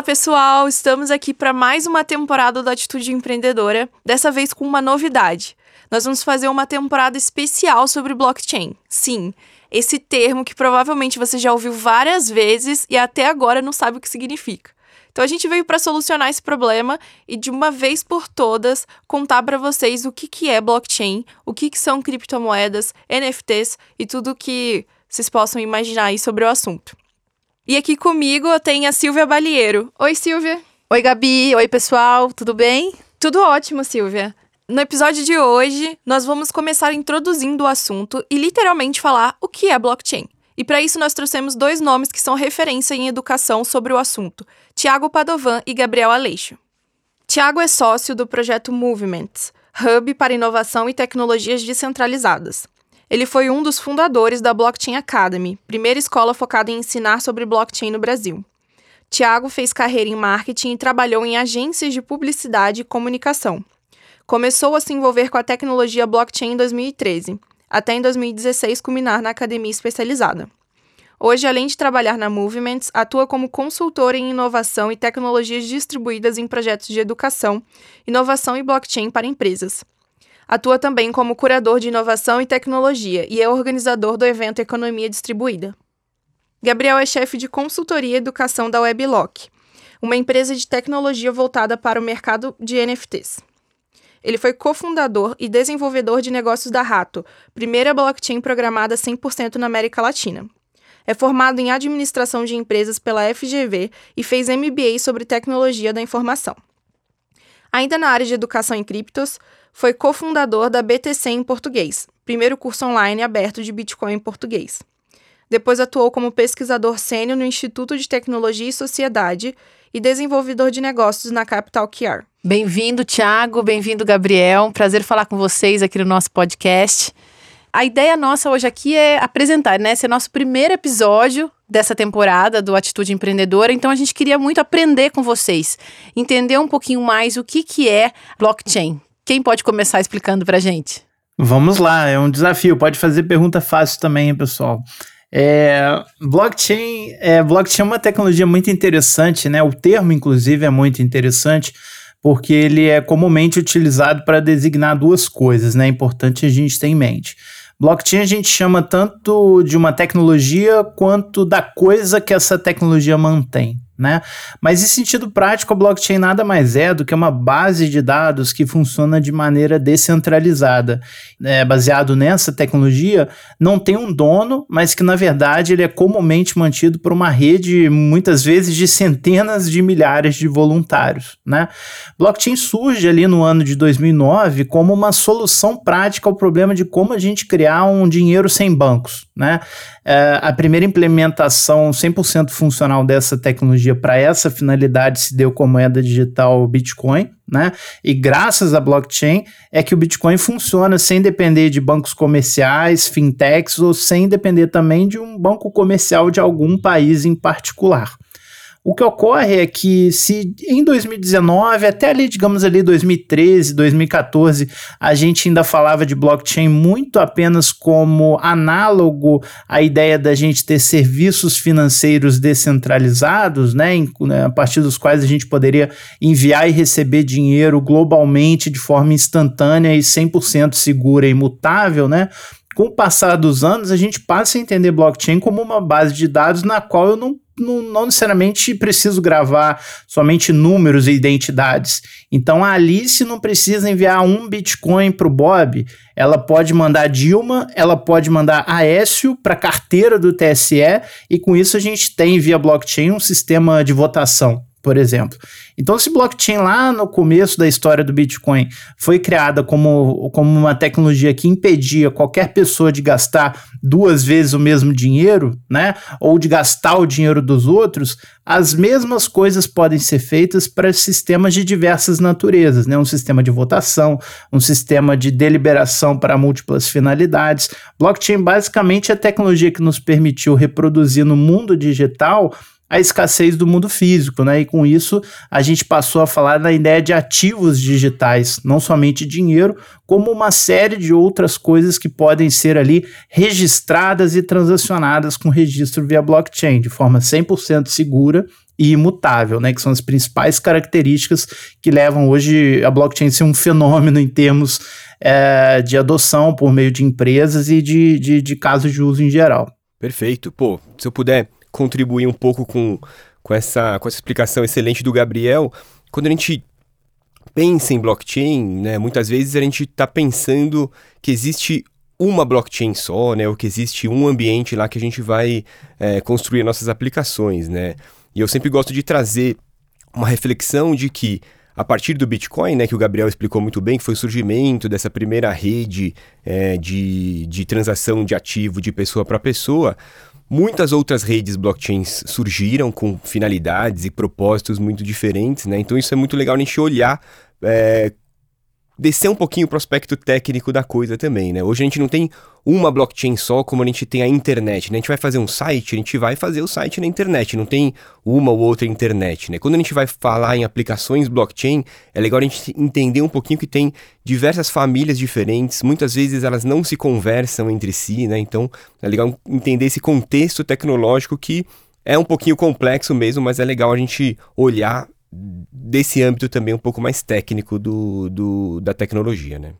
Olá, pessoal! Estamos aqui para mais uma temporada da Atitude Empreendedora, dessa vez com uma novidade. Nós vamos fazer uma temporada especial sobre blockchain. Sim, esse termo que provavelmente você já ouviu várias vezes e até agora não sabe o que significa. Então a gente veio para solucionar esse problema e de uma vez por todas contar para vocês o que, que é blockchain, o que, que são criptomoedas, NFTs e tudo que vocês possam imaginar aí sobre o assunto. E aqui comigo eu tenho a Silvia Balieiro. Oi, Silvia. Oi, Gabi. Oi, pessoal. Tudo bem? Tudo ótimo, Silvia. No episódio de hoje, nós vamos começar introduzindo o assunto e literalmente falar o que é blockchain. E para isso nós trouxemos dois nomes que são referência em educação sobre o assunto: Tiago Padovan e Gabriel Aleixo. Tiago é sócio do projeto Movements, hub para inovação e tecnologias descentralizadas. Ele foi um dos fundadores da Blockchain Academy, primeira escola focada em ensinar sobre blockchain no Brasil. Tiago fez carreira em marketing e trabalhou em agências de publicidade e comunicação. Começou a se envolver com a tecnologia blockchain em 2013 até em 2016 culminar na academia especializada. Hoje, além de trabalhar na Movements, atua como consultora em inovação e tecnologias distribuídas em projetos de educação, inovação e blockchain para empresas. Atua também como curador de inovação e tecnologia e é organizador do evento Economia Distribuída. Gabriel é chefe de consultoria e educação da Weblock, uma empresa de tecnologia voltada para o mercado de NFTs. Ele foi cofundador e desenvolvedor de negócios da Rato, primeira blockchain programada 100% na América Latina. É formado em administração de empresas pela FGV e fez MBA sobre tecnologia da informação. Ainda na área de educação em criptos, foi cofundador da BTC em português, primeiro curso online aberto de Bitcoin em português. Depois atuou como pesquisador sênior no Instituto de Tecnologia e Sociedade e desenvolvedor de negócios na Capital QR. Bem-vindo, Thiago. Bem-vindo, Gabriel. Prazer falar com vocês aqui no nosso podcast. A ideia nossa hoje aqui é apresentar, né? Esse é nosso primeiro episódio dessa temporada do Atitude Empreendedora, então a gente queria muito aprender com vocês, entender um pouquinho mais o que, que é blockchain. Quem pode começar explicando para gente? Vamos lá, é um desafio. Pode fazer pergunta fácil também, pessoal. É, blockchain, é, blockchain é uma tecnologia muito interessante, né? O termo, inclusive, é muito interessante porque ele é comumente utilizado para designar duas coisas, né? É importante a gente ter em mente. Blockchain a gente chama tanto de uma tecnologia quanto da coisa que essa tecnologia mantém né? Mas em sentido prático, a blockchain nada mais é do que uma base de dados que funciona de maneira descentralizada. É, baseado nessa tecnologia, não tem um dono, mas que na verdade ele é comumente mantido por uma rede, muitas vezes de centenas de milhares de voluntários, né? Blockchain surge ali no ano de 2009 como uma solução prática ao problema de como a gente criar um dinheiro sem bancos, né? É, a primeira implementação 100% funcional dessa tecnologia para essa finalidade se deu com a moeda digital Bitcoin, né? E graças à blockchain é que o Bitcoin funciona sem depender de bancos comerciais, fintechs ou sem depender também de um banco comercial de algum país em particular. O que ocorre é que se em 2019, até ali, digamos ali, 2013, 2014, a gente ainda falava de blockchain muito apenas como análogo à ideia da gente ter serviços financeiros descentralizados, né, em, né, a partir dos quais a gente poderia enviar e receber dinheiro globalmente de forma instantânea e 100% segura e imutável, né? Com o passar dos anos, a gente passa a entender blockchain como uma base de dados na qual eu não não, não, necessariamente preciso gravar somente números e identidades. Então a Alice não precisa enviar um Bitcoin para o Bob. Ela pode mandar Dilma, ela pode mandar Aécio para a carteira do TSE, e com isso a gente tem via blockchain um sistema de votação por exemplo. Então, se blockchain lá no começo da história do Bitcoin foi criada como, como uma tecnologia que impedia qualquer pessoa de gastar duas vezes o mesmo dinheiro, né, ou de gastar o dinheiro dos outros, as mesmas coisas podem ser feitas para sistemas de diversas naturezas, né, um sistema de votação, um sistema de deliberação para múltiplas finalidades. Blockchain basicamente é a tecnologia que nos permitiu reproduzir no mundo digital a escassez do mundo físico, né? E com isso a gente passou a falar na ideia de ativos digitais, não somente dinheiro, como uma série de outras coisas que podem ser ali registradas e transacionadas com registro via blockchain de forma 100% segura e imutável, né, que são as principais características que levam hoje a blockchain a ser um fenômeno em termos é, de adoção por meio de empresas e de, de, de casos de uso em geral. Perfeito. Pô, se eu puder contribuir um pouco com, com, essa, com essa explicação excelente do Gabriel, quando a gente pensa em blockchain, né, muitas vezes a gente está pensando que existe uma blockchain só, né, ou que existe um ambiente lá que a gente vai é, construir nossas aplicações, né. E eu sempre gosto de trazer uma reflexão de que a partir do Bitcoin, né, que o Gabriel explicou muito bem, que foi o surgimento dessa primeira rede é, de, de transação de ativo de pessoa para pessoa, muitas outras redes blockchains surgiram com finalidades e propósitos muito diferentes, né? Então isso é muito legal a gente olhar é, descer um pouquinho o prospecto técnico da coisa também, né? Hoje a gente não tem uma blockchain só como a gente tem a internet, né? A gente vai fazer um site, a gente vai fazer o site na internet, não tem uma ou outra internet, né? Quando a gente vai falar em aplicações blockchain, é legal a gente entender um pouquinho que tem diversas famílias diferentes, muitas vezes elas não se conversam entre si, né? Então é legal entender esse contexto tecnológico que é um pouquinho complexo mesmo, mas é legal a gente olhar desse âmbito também um pouco mais técnico do, do, da tecnologia, né?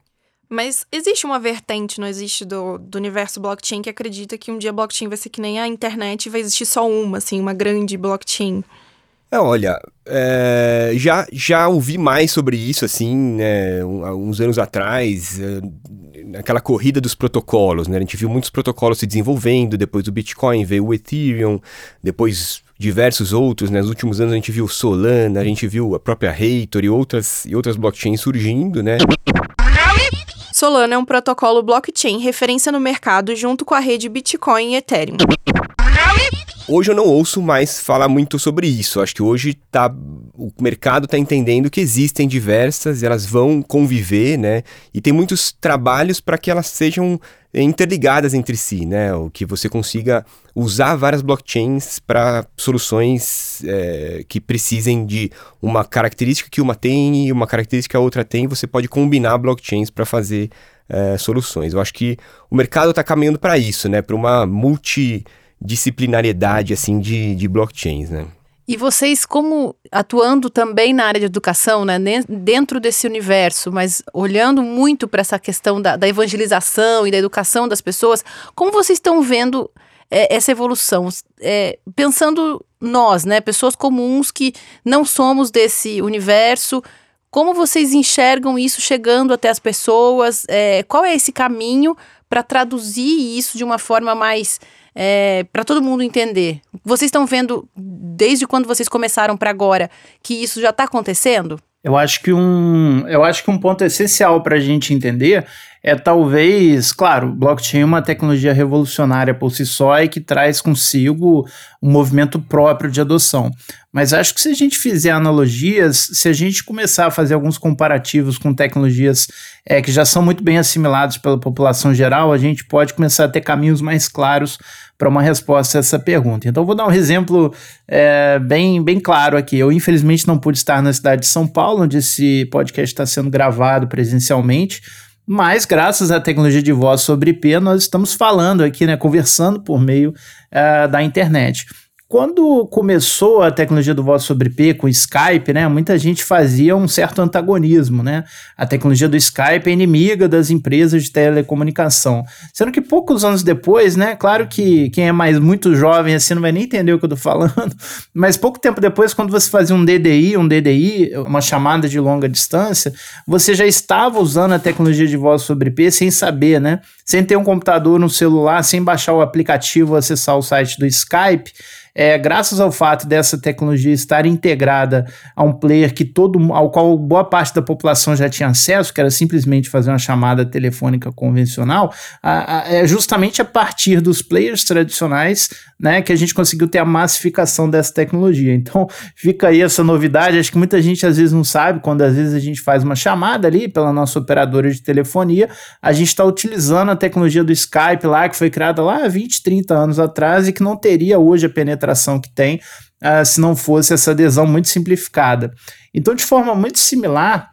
Mas existe uma vertente, não existe, do, do universo blockchain que acredita que um dia blockchain vai ser que nem a internet e vai existir só uma, assim, uma grande blockchain. É, olha, é, já, já ouvi mais sobre isso, assim, né, uns anos atrás, é, naquela corrida dos protocolos, né? A gente viu muitos protocolos se desenvolvendo, depois do Bitcoin veio o Ethereum, depois diversos outros, né? Nos últimos anos a gente viu Solana, a gente viu a própria Hathor e outras, e outras blockchains surgindo, né? Solana é um protocolo blockchain referência no mercado junto com a rede Bitcoin e Ethereum. Hoje eu não ouço mais falar muito sobre isso. Acho que hoje tá, o mercado está entendendo que existem diversas, elas vão conviver, né? E tem muitos trabalhos para que elas sejam interligadas entre si, né? O que você consiga usar várias blockchains para soluções é, que precisem de uma característica que uma tem e uma característica que a outra tem. Você pode combinar blockchains para fazer é, soluções. Eu acho que o mercado está caminhando para isso, né? Para uma multi disciplinariedade assim de, de blockchains, né? E vocês, como atuando também na área de educação, né, dentro desse universo, mas olhando muito para essa questão da, da, evangelização e da educação das pessoas, como vocês estão vendo é, essa evolução? É, pensando nós, né, pessoas comuns que não somos desse universo, como vocês enxergam isso chegando até as pessoas? É, qual é esse caminho para traduzir isso de uma forma mais é, para todo mundo entender. Vocês estão vendo, desde quando vocês começaram para agora, que isso já está acontecendo? Eu acho que um, eu acho que um ponto essencial para a gente entender é talvez, claro, blockchain é uma tecnologia revolucionária por si só e que traz consigo um movimento próprio de adoção. Mas acho que se a gente fizer analogias, se a gente começar a fazer alguns comparativos com tecnologias é, que já são muito bem assimiladas pela população geral, a gente pode começar a ter caminhos mais claros para uma resposta a essa pergunta. Então, vou dar um exemplo é, bem, bem claro aqui. Eu, infelizmente, não pude estar na cidade de São Paulo, onde esse podcast está sendo gravado presencialmente. Mas, graças à tecnologia de voz sobre IP, nós estamos falando aqui, né, conversando por meio uh, da internet. Quando começou a tecnologia do voz sobre IP com Skype, né, muita gente fazia um certo antagonismo, né? A tecnologia do Skype é inimiga das empresas de telecomunicação. Sendo que poucos anos depois, né, claro que quem é mais muito jovem assim não vai nem entender o que eu tô falando, mas pouco tempo depois, quando você fazia um DDI, um DDI, uma chamada de longa distância, você já estava usando a tecnologia de voz sobre IP sem saber, né? Sem ter um computador no celular, sem baixar o aplicativo, acessar o site do Skype é, graças ao fato dessa tecnologia estar integrada a um player que todo, ao qual boa parte da população já tinha acesso, que era simplesmente fazer uma chamada telefônica convencional, a, a, é justamente a partir dos players tradicionais né, que a gente conseguiu ter a massificação dessa tecnologia. Então, fica aí essa novidade. Acho que muita gente às vezes não sabe, quando às vezes a gente faz uma chamada ali pela nossa operadora de telefonia, a gente está utilizando a tecnologia do Skype lá, que foi criada lá há 20, 30 anos atrás e que não teria hoje a penetração que tem uh, se não fosse essa adesão muito simplificada. Então, de forma muito similar,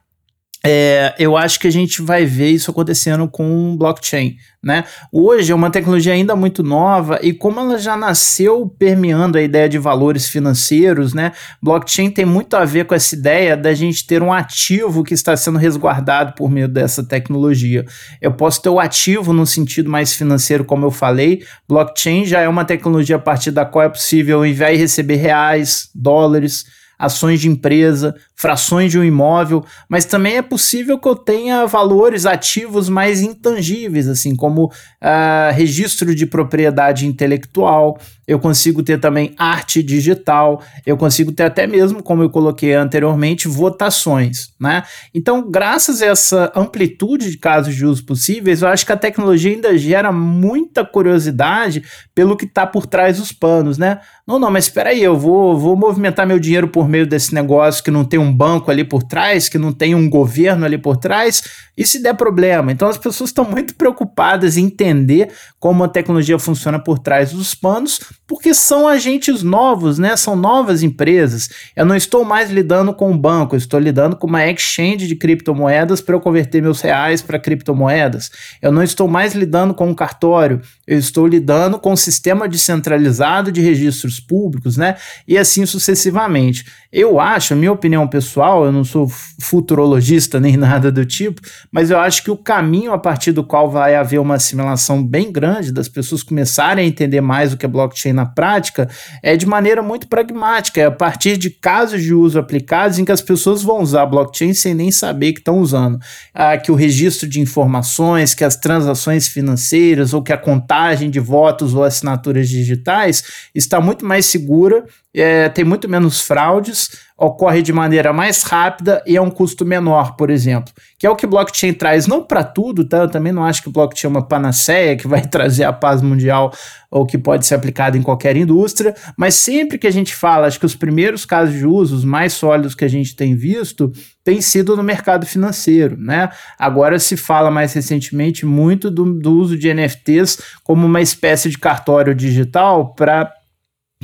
é, eu acho que a gente vai ver isso acontecendo com blockchain. Né? Hoje é uma tecnologia ainda muito nova e como ela já nasceu permeando a ideia de valores financeiros, né? Blockchain tem muito a ver com essa ideia da gente ter um ativo que está sendo resguardado por meio dessa tecnologia. Eu posso ter o ativo no sentido mais financeiro, como eu falei. Blockchain já é uma tecnologia a partir da qual é possível enviar e receber reais, dólares, ações de empresa, frações de um imóvel, mas também é possível que eu tenha valores ativos mais intangíveis, assim como uh, registro de propriedade intelectual, eu consigo ter também arte digital, eu consigo ter até mesmo, como eu coloquei anteriormente, votações, né? Então, graças a essa amplitude de casos de uso possíveis, eu acho que a tecnologia ainda gera muita curiosidade pelo que está por trás dos panos, né? Não, não, mas espera aí, eu vou, vou movimentar meu dinheiro por meio desse negócio que não tem um banco ali por trás, que não tem um governo ali por trás, e se der problema? Então, as pessoas estão muito preocupadas em entender como a tecnologia funciona por trás dos panos, porque são agentes novos, né? São novas empresas. Eu não estou mais lidando com um banco, eu estou lidando com uma exchange de criptomoedas para eu converter meus reais para criptomoedas. Eu não estou mais lidando com um cartório, eu estou lidando com um sistema descentralizado de registros públicos, né? E assim sucessivamente. Eu acho, minha opinião pessoal, eu não sou futurologista nem nada do tipo, mas eu acho que o caminho a partir do qual vai haver uma assimilação bem grande das pessoas começarem a entender mais o que é blockchain na prática é de maneira muito pragmática, é a partir de casos de uso aplicados em que as pessoas vão usar blockchain sem nem saber que estão usando. Ah, que o registro de informações, que as transações financeiras ou que a contagem de votos ou assinaturas digitais está muito mais segura é, tem muito menos fraudes, ocorre de maneira mais rápida e é um custo menor, por exemplo. Que é o que blockchain traz, não para tudo, tá? Eu também não acho que blockchain é uma panaceia que vai trazer a paz mundial ou que pode ser aplicado em qualquer indústria, mas sempre que a gente fala, acho que os primeiros casos de uso, os mais sólidos que a gente tem visto, tem sido no mercado financeiro, né? Agora se fala mais recentemente muito do, do uso de NFTs como uma espécie de cartório digital para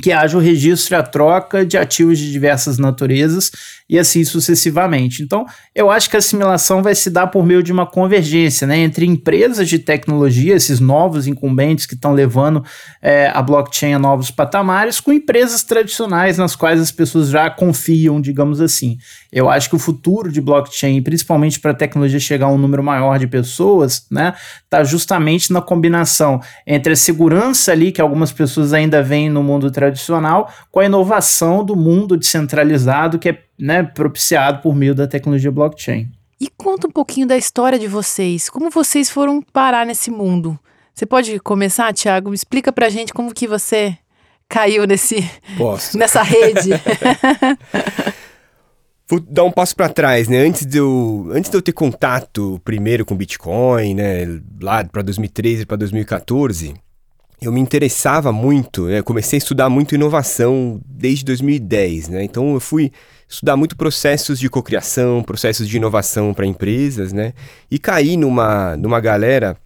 que haja o registro e a troca de ativos de diversas naturezas e assim sucessivamente. Então, eu acho que a assimilação vai se dar por meio de uma convergência né, entre empresas de tecnologia, esses novos incumbentes que estão levando é, a blockchain a novos patamares, com empresas tradicionais nas quais as pessoas já confiam, digamos assim. Eu acho que o futuro de blockchain, principalmente para a tecnologia chegar a um número maior de pessoas, né, está justamente na combinação entre a segurança ali que algumas pessoas ainda veem no mundo tradicional, com a inovação do mundo descentralizado que é né, propiciado por meio da tecnologia blockchain. E conta um pouquinho da história de vocês. Como vocês foram parar nesse mundo? Você pode começar, Thiago? Me explica pra gente como que você caiu nesse Posso. nessa rede. Vou dar um passo para trás, né? Antes de, eu, antes de eu ter contato primeiro com Bitcoin, né? Lá para 2013 para 2014, eu me interessava muito, né? comecei a estudar muito inovação desde 2010, né? Então eu fui estudar muito processos de cocriação, processos de inovação para empresas, né? E caí numa, numa galera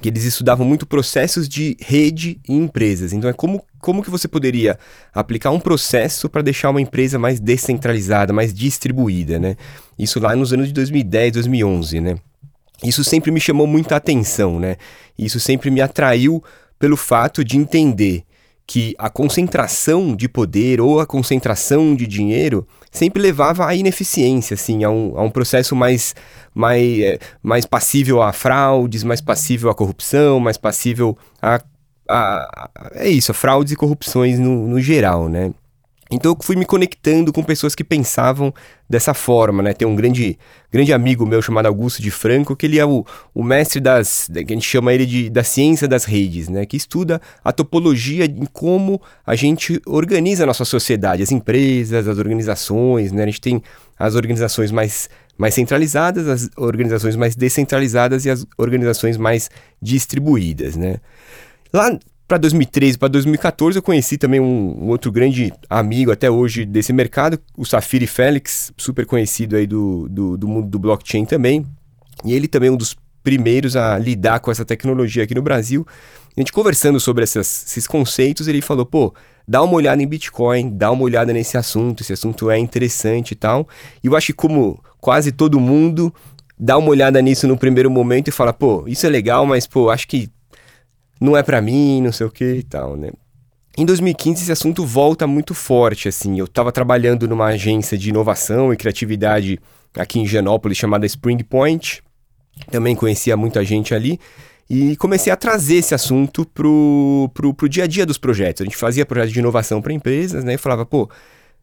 que eles estudavam muito processos de rede em empresas. Então é como, como que você poderia aplicar um processo para deixar uma empresa mais descentralizada, mais distribuída, né? Isso lá nos anos de 2010, 2011, né? Isso sempre me chamou muita atenção, né? Isso sempre me atraiu pelo fato de entender que a concentração de poder ou a concentração de dinheiro sempre levava à ineficiência, assim, a um, a um processo mais, mais, é, mais passível a fraudes, mais passível à corrupção, mais passível a, a, a é isso, fraudes e corrupções no, no geral, né? Então eu fui me conectando com pessoas que pensavam dessa forma, né? Tem um grande, grande amigo meu chamado Augusto de Franco, que ele é o, o mestre das, que a gente chama ele de da ciência das redes, né? Que estuda a topologia em como a gente organiza a nossa sociedade, as empresas, as organizações, né? A gente tem as organizações mais mais centralizadas, as organizações mais descentralizadas e as organizações mais distribuídas, né? Lá para 2013, para 2014, eu conheci também um, um, outro grande amigo até hoje desse mercado, o Safiri Félix, super conhecido aí do, do, do mundo do blockchain também. E ele também é um dos primeiros a lidar com essa tecnologia aqui no Brasil. A gente conversando sobre essas, esses conceitos, ele falou, pô, dá uma olhada em Bitcoin, dá uma olhada nesse assunto, esse assunto é interessante e tal. E eu acho que como quase todo mundo, dá uma olhada nisso no primeiro momento e fala, pô, isso é legal, mas pô, acho que não é para mim, não sei o que e tal, né? Em 2015 esse assunto volta muito forte, assim. Eu estava trabalhando numa agência de inovação e criatividade aqui em Genópolis chamada Spring Point. Também conhecia muita gente ali e comecei a trazer esse assunto pro, pro, pro dia a dia dos projetos. A gente fazia projetos de inovação para empresas, né? E falava, pô,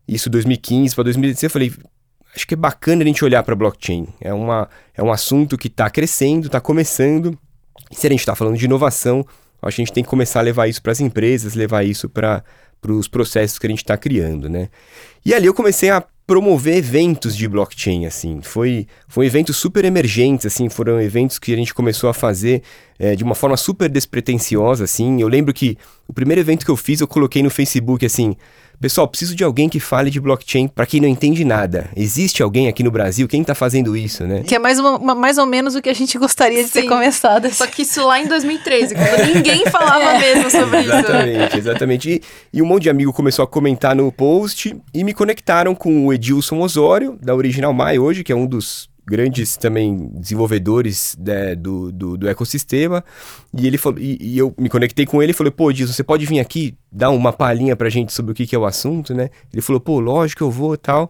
isso 2015 para 2016, eu falei, acho que é bacana a gente olhar para blockchain. É, uma, é um assunto que está crescendo, está começando. E se a gente está falando de inovação, acho que a gente tem que começar a levar isso para as empresas, levar isso para os processos que a gente está criando, né? E ali eu comecei a promover eventos de blockchain, assim. Foi, foi eventos super emergentes, assim. Foram eventos que a gente começou a fazer é, de uma forma super despretensiosa, assim. Eu lembro que o primeiro evento que eu fiz, eu coloquei no Facebook, assim... Pessoal, preciso de alguém que fale de blockchain para quem não entende nada. Existe alguém aqui no Brasil? Quem tá fazendo isso, né? Que é mais, uma, uma, mais ou menos o que a gente gostaria de Sim. ter começado. Só que isso lá em 2013, quando ninguém falava é. mesmo sobre isso. Exatamente, exatamente. E, e um monte de amigo começou a comentar no post e me conectaram com o Edilson Osório, da Original Mai hoje, que é um dos grandes também desenvolvedores né, do, do, do, ecossistema. E ele falou, e, e, eu me conectei com ele e falei, pô, Diz, você pode vir aqui dar uma palhinha pra gente sobre o que, que é o assunto, né? Ele falou, pô, lógico, eu vou tal.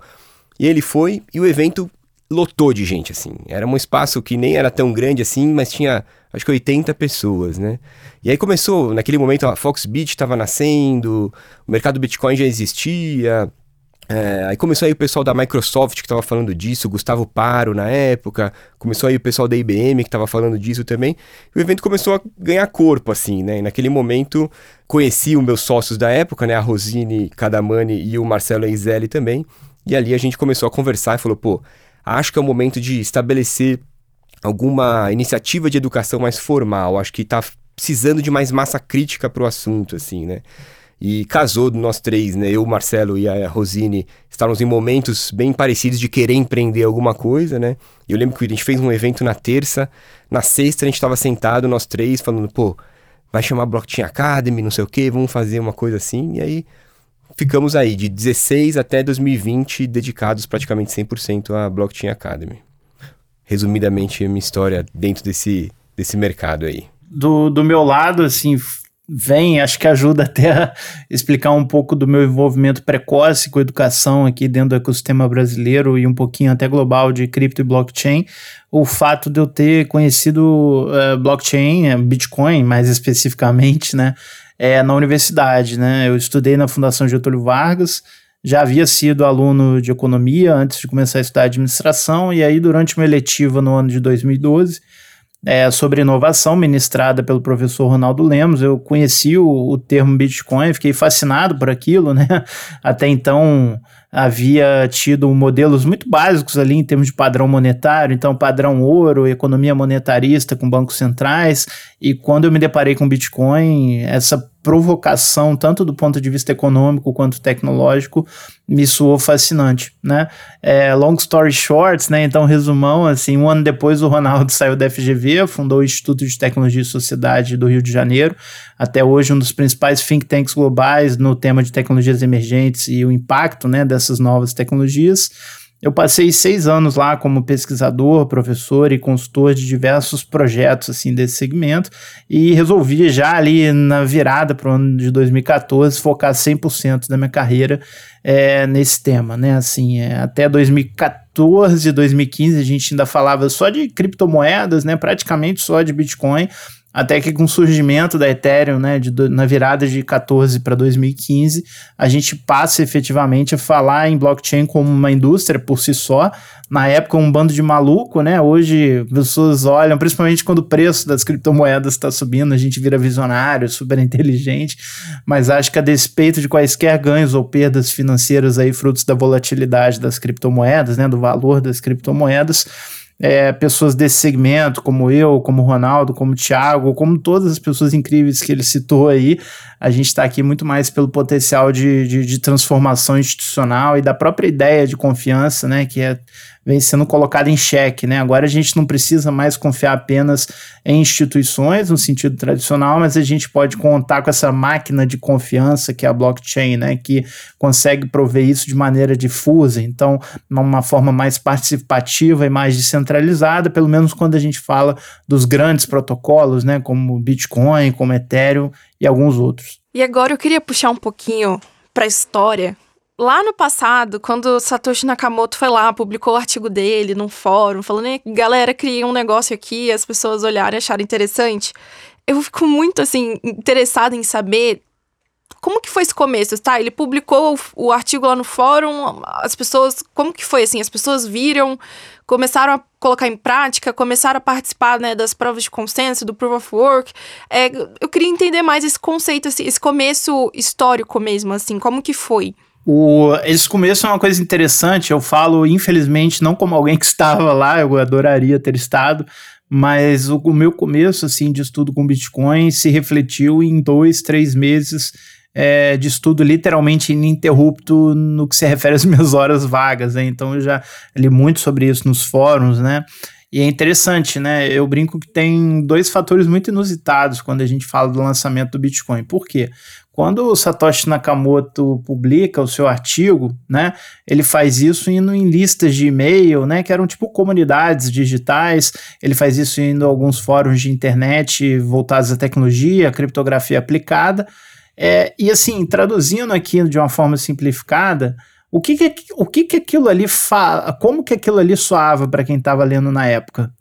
E ele foi, e o evento lotou de gente, assim. Era um espaço que nem era tão grande assim, mas tinha acho que 80 pessoas, né? E aí começou, naquele momento a Foxbit estava nascendo, o mercado Bitcoin já existia, é, aí começou aí o pessoal da Microsoft que estava falando disso, Gustavo Paro na época, começou aí o pessoal da IBM que estava falando disso também. E o evento começou a ganhar corpo, assim, né? E naquele momento conheci os meus sócios da época, né? A Rosine Cadamani e o Marcelo Eizelli também. E ali a gente começou a conversar e falou, pô, acho que é o momento de estabelecer alguma iniciativa de educação mais formal. Acho que está precisando de mais massa crítica para o assunto, assim, né? E casou nós três, né? Eu, Marcelo e a Rosine estávamos em momentos bem parecidos de querer empreender alguma coisa, né? Eu lembro que a gente fez um evento na terça, na sexta a gente estava sentado nós três falando, pô, vai chamar Blockchain Academy, não sei o que, vamos fazer uma coisa assim, e aí ficamos aí de 16 até 2020 dedicados praticamente 100% à Blockchain Academy. Resumidamente a minha história dentro desse, desse mercado aí. Do, do meu lado, assim, vem, acho que ajuda até a explicar um pouco do meu envolvimento precoce com educação aqui dentro do ecossistema brasileiro e um pouquinho até global de cripto e blockchain. O fato de eu ter conhecido uh, blockchain, eh, Bitcoin mais especificamente, né, é, na universidade, né? Eu estudei na Fundação Getúlio Vargas, já havia sido aluno de economia antes de começar a estudar administração, e aí durante uma eletiva no ano de 2012 é, sobre inovação ministrada pelo professor Ronaldo Lemos. Eu conheci o, o termo Bitcoin, fiquei fascinado por aquilo, né? Até então havia tido modelos muito básicos ali em termos de padrão monetário, então padrão ouro, economia monetarista com bancos centrais, e quando eu me deparei com Bitcoin, essa provocação, tanto do ponto de vista econômico quanto tecnológico, me soou fascinante, né? É, long story short, né? Então, resumão, assim, um ano depois o Ronaldo saiu da FGV, fundou o Instituto de Tecnologia e Sociedade do Rio de Janeiro, até hoje um dos principais think tanks globais no tema de tecnologias emergentes e o impacto, né, dessas novas tecnologias. Eu passei seis anos lá como pesquisador, professor e consultor de diversos projetos assim desse segmento e resolvi já ali na virada para o ano de 2014 focar 100% da minha carreira é, nesse tema, né? Assim, é, até 2014, 2015 a gente ainda falava só de criptomoedas, né? Praticamente só de Bitcoin até que com o surgimento da Ethereum, né, de, na virada de 14 para 2015, a gente passa efetivamente a falar em blockchain como uma indústria por si só. Na época, um bando de maluco, né? Hoje, pessoas olham, principalmente quando o preço das criptomoedas está subindo, a gente vira visionário, super inteligente, mas acho que a despeito de quaisquer ganhos ou perdas financeiras aí, frutos da volatilidade das criptomoedas, né, do valor das criptomoedas, é, pessoas desse segmento, como eu, como Ronaldo, como Thiago, como todas as pessoas incríveis que ele citou aí, a gente está aqui muito mais pelo potencial de, de, de, transformação institucional e da própria ideia de confiança, né, que é vem sendo colocada em xeque, né? Agora a gente não precisa mais confiar apenas em instituições no sentido tradicional, mas a gente pode contar com essa máquina de confiança que é a blockchain, né? Que consegue prover isso de maneira difusa, então, uma forma mais participativa e mais descentralizada, pelo menos quando a gente fala dos grandes protocolos, né? Como Bitcoin, como Ethereum e alguns outros. E agora eu queria puxar um pouquinho para a história Lá no passado, quando Satoshi Nakamoto foi lá, publicou o artigo dele num fórum, falando, galera, criei um negócio aqui, as pessoas olharam e acharam interessante. Eu fico muito, assim, interessada em saber como que foi esse começo, tá? Ele publicou o, o artigo lá no fórum, as pessoas, como que foi, assim? As pessoas viram, começaram a colocar em prática, começaram a participar, né, das provas de consenso, do Proof of Work. É, eu queria entender mais esse conceito, assim, esse começo histórico mesmo, assim, como que foi? O, esse começo é uma coisa interessante. Eu falo, infelizmente, não como alguém que estava lá, eu adoraria ter estado, mas o, o meu começo assim de estudo com Bitcoin se refletiu em dois, três meses é, de estudo literalmente ininterrupto no que se refere às minhas horas vagas. Né? Então eu já li muito sobre isso nos fóruns, né? E é interessante, né? Eu brinco que tem dois fatores muito inusitados quando a gente fala do lançamento do Bitcoin. Por quê? Quando o Satoshi Nakamoto publica o seu artigo, né, ele faz isso indo em listas de e-mail, né, que eram tipo comunidades digitais. Ele faz isso indo a alguns fóruns de internet voltados à tecnologia, criptografia aplicada. É, e assim, traduzindo aqui de uma forma simplificada, o que, que o que, que aquilo ali fala, como que aquilo ali soava para quem estava lendo na época?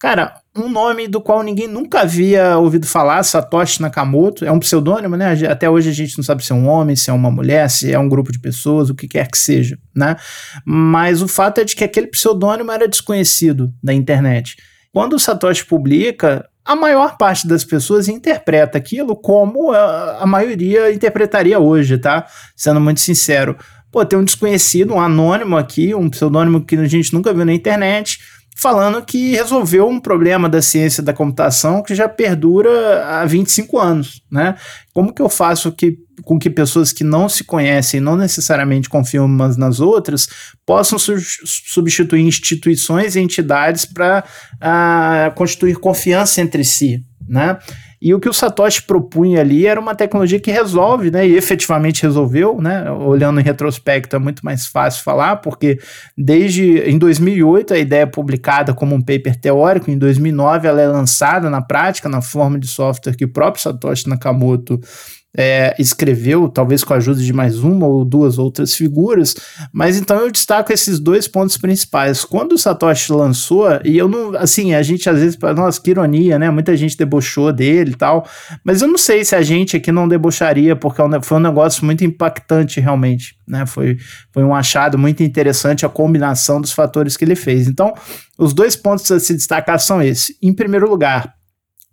Cara, um nome do qual ninguém nunca havia ouvido falar, Satoshi Nakamoto, é um pseudônimo, né? Até hoje a gente não sabe se é um homem, se é uma mulher, se é um grupo de pessoas, o que quer que seja, né? Mas o fato é de que aquele pseudônimo era desconhecido na internet. Quando o Satoshi publica, a maior parte das pessoas interpreta aquilo como a, a maioria interpretaria hoje, tá? Sendo muito sincero. Pô, tem um desconhecido, um anônimo aqui, um pseudônimo que a gente nunca viu na internet, falando que resolveu um problema da ciência da computação que já perdura há 25 anos, né? Como que eu faço que, com que pessoas que não se conhecem, não necessariamente confiam umas nas outras, possam su substituir instituições e entidades para ah, constituir confiança entre si, né? E o que o Satoshi propunha ali era uma tecnologia que resolve, né? E efetivamente resolveu, né? Olhando em retrospecto é muito mais fácil falar, porque desde em 2008 a ideia é publicada como um paper teórico, em 2009 ela é lançada na prática na forma de software que o próprio Satoshi Nakamoto é, escreveu, talvez com a ajuda de mais uma ou duas outras figuras, mas então eu destaco esses dois pontos principais. Quando o Satoshi lançou, e eu não, assim, a gente às vezes, nossa, que ironia, né? Muita gente debochou dele e tal, mas eu não sei se a gente aqui não debocharia, porque é foi um negócio muito impactante realmente, né? Foi, foi um achado muito interessante a combinação dos fatores que ele fez. Então, os dois pontos a se destacar são esses. Em primeiro lugar,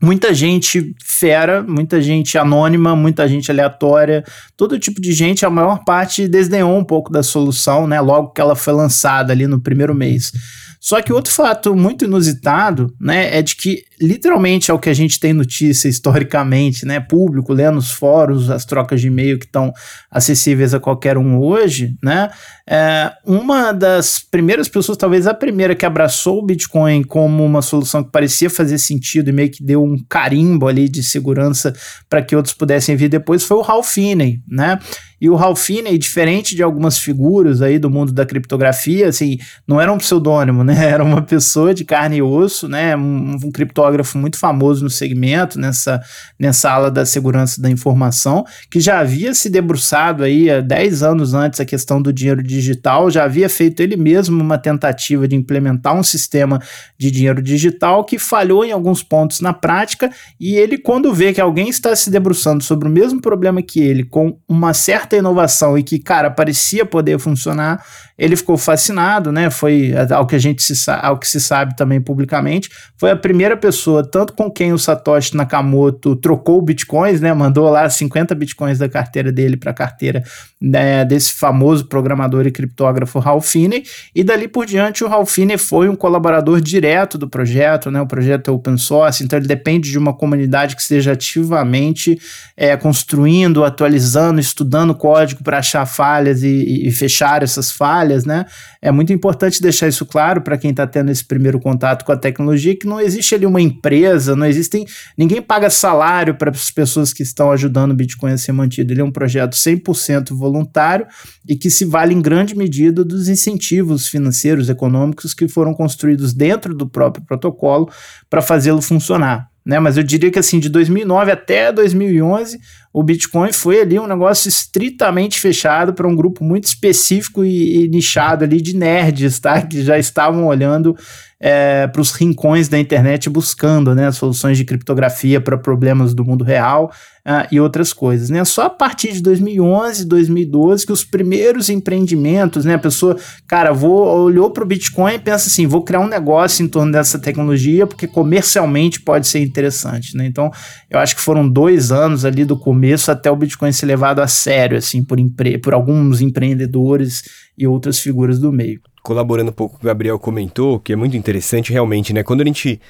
muita gente fera, muita gente anônima, muita gente aleatória, todo tipo de gente, a maior parte desdenhou um pouco da solução, né, logo que ela foi lançada ali no primeiro mês. Só que outro fato muito inusitado, né, é de que literalmente é o que a gente tem notícia historicamente, né, público, lendo os fóruns, as trocas de e-mail que estão acessíveis a qualquer um hoje, né, é uma das primeiras pessoas, talvez a primeira que abraçou o Bitcoin como uma solução que parecia fazer sentido e meio que deu um carimbo ali de segurança para que outros pudessem vir depois foi o Ralph Finney, né, e o Ralph Finney, diferente de algumas figuras aí do mundo da criptografia, assim, não era um pseudônimo, né? Era uma pessoa de carne e osso, né? Um, um criptógrafo muito famoso no segmento, nessa, nessa ala da segurança da informação, que já havia se debruçado aí há 10 anos antes a questão do dinheiro digital, já havia feito ele mesmo uma tentativa de implementar um sistema de dinheiro digital que falhou em alguns pontos na prática, e ele, quando vê que alguém está se debruçando sobre o mesmo problema que ele, com uma certa inovação e que, cara, parecia poder funcionar, ele ficou fascinado, né? Foi ao que a gente se, ao que se sabe também publicamente, foi a primeira pessoa, tanto com quem o Satoshi Nakamoto trocou bitcoins, né? Mandou lá 50 bitcoins da carteira dele para a carteira né, desse famoso programador e criptógrafo Ralph Finney, e dali por diante o Ralph Finney foi um colaborador direto do projeto, né? O projeto é open source, então ele depende de uma comunidade que esteja ativamente é, construindo, atualizando, estudando código para achar falhas e, e fechar essas falhas falhas, né? É muito importante deixar isso claro para quem está tendo esse primeiro contato com a tecnologia, que não existe ali uma empresa, não existem, ninguém paga salário para as pessoas que estão ajudando o Bitcoin a ser mantido. Ele é um projeto 100% voluntário e que se vale em grande medida dos incentivos financeiros, econômicos que foram construídos dentro do próprio protocolo para fazê-lo funcionar né? Mas eu diria que assim, de 2009 até 2011, o Bitcoin foi ali um negócio estritamente fechado para um grupo muito específico e, e, nichado ali de nerds, tá? Que já estavam olhando é, para os rincões da internet buscando, né, soluções de criptografia para problemas do mundo real uh, e outras coisas, né? Só a partir de 2011, 2012 que os primeiros empreendimentos, né, a pessoa, cara, vou olhou para o Bitcoin e pensa assim, vou criar um negócio em torno dessa tecnologia porque comercialmente pode ser interessante, né? Então, eu acho que foram dois anos ali do começo até o Bitcoin ser levado a sério, assim, por, por alguns empreendedores e outras figuras do meio colaborando um pouco com o Gabriel comentou, que é muito interessante realmente, né? Quando a gente.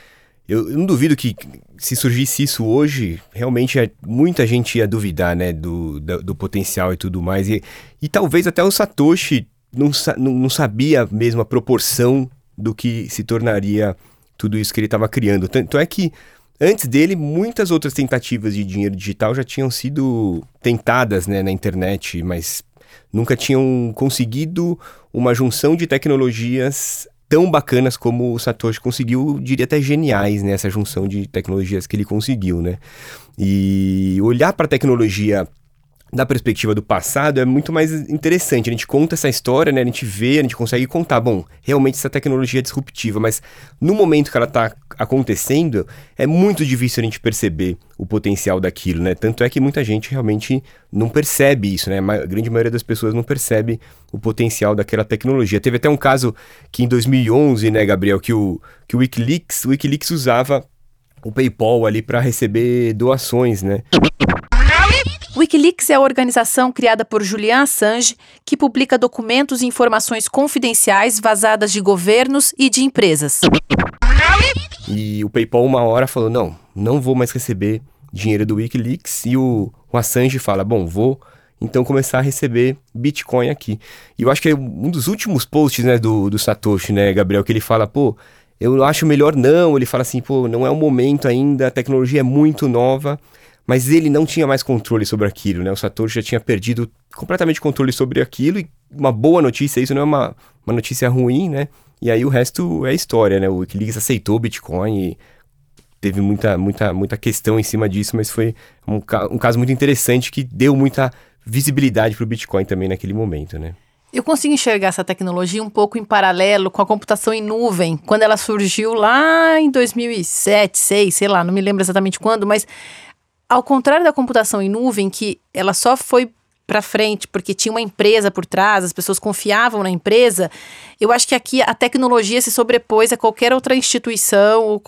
Eu, eu não duvido que se surgisse isso hoje, realmente é, muita gente ia duvidar, né? Do, do, do, potencial e tudo mais. E, e talvez até o Satoshi não, não, não sabia mesmo a proporção do que se tornaria tudo isso que ele estava criando. Tanto é que antes dele, muitas outras tentativas de dinheiro digital já tinham sido tentadas né, na internet, mas nunca tinham conseguido uma junção de tecnologias tão bacanas como o Satoshi conseguiu, diria até geniais, né? Junção de tecnologias que ele conseguiu, né? E olhar para a tecnologia da perspectiva do passado é muito mais interessante. A gente conta essa história, né? A gente vê, a gente consegue contar, bom, realmente essa tecnologia é disruptiva, mas no momento que ela está acontecendo, é muito difícil a gente perceber o potencial daquilo, né? Tanto é que muita gente realmente não percebe isso, né? A grande maioria das pessoas não percebe o potencial daquela tecnologia. Teve até um caso que em 2011, né, Gabriel, que o, que o Wikileaks, o Wikileaks usava o PayPal ali para receber doações, né? Wikileaks é a organização criada por Julian Assange que publica documentos e informações confidenciais vazadas de governos e de empresas. E o PayPal uma hora falou: "Não, não vou mais receber dinheiro do Wikileaks". E o, o Assange fala: "Bom, vou então começar a receber Bitcoin aqui". E eu acho que é um dos últimos posts, né, do, do Satoshi, né, Gabriel, que ele fala: "Pô, eu acho melhor não". Ele fala assim: "Pô, não é o momento ainda, a tecnologia é muito nova". Mas ele não tinha mais controle sobre aquilo, né? O Satoshi já tinha perdido completamente controle sobre aquilo e uma boa notícia, isso não é uma, uma notícia ruim, né? E aí o resto é história, né? O Wikileaks aceitou o Bitcoin e teve muita, muita, muita questão em cima disso, mas foi um, um caso muito interessante que deu muita visibilidade para o Bitcoin também naquele momento, né? Eu consigo enxergar essa tecnologia um pouco em paralelo com a computação em nuvem, quando ela surgiu lá em 2007, 2006, sei lá, não me lembro exatamente quando, mas ao contrário da computação em nuvem, que ela só foi para frente porque tinha uma empresa por trás, as pessoas confiavam na empresa, eu acho que aqui a tecnologia se sobrepôs a qualquer outra instituição.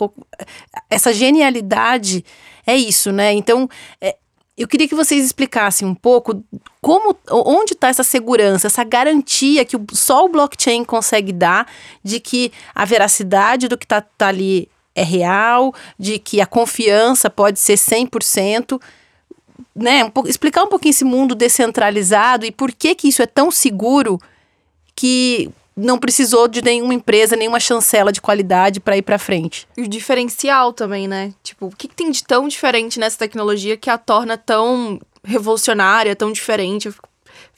Essa genialidade é isso, né? Então, é, eu queria que vocês explicassem um pouco como, onde está essa segurança, essa garantia que só o blockchain consegue dar de que a veracidade do que está tá ali é real, de que a confiança pode ser 100%, né? Um pouco, explicar um pouquinho esse mundo descentralizado e por que que isso é tão seguro que não precisou de nenhuma empresa, nenhuma chancela de qualidade para ir para frente. E o diferencial também, né? Tipo, o que, que, tem de tão diferente nessa tecnologia que a torna tão revolucionária, tão diferente? Eu fico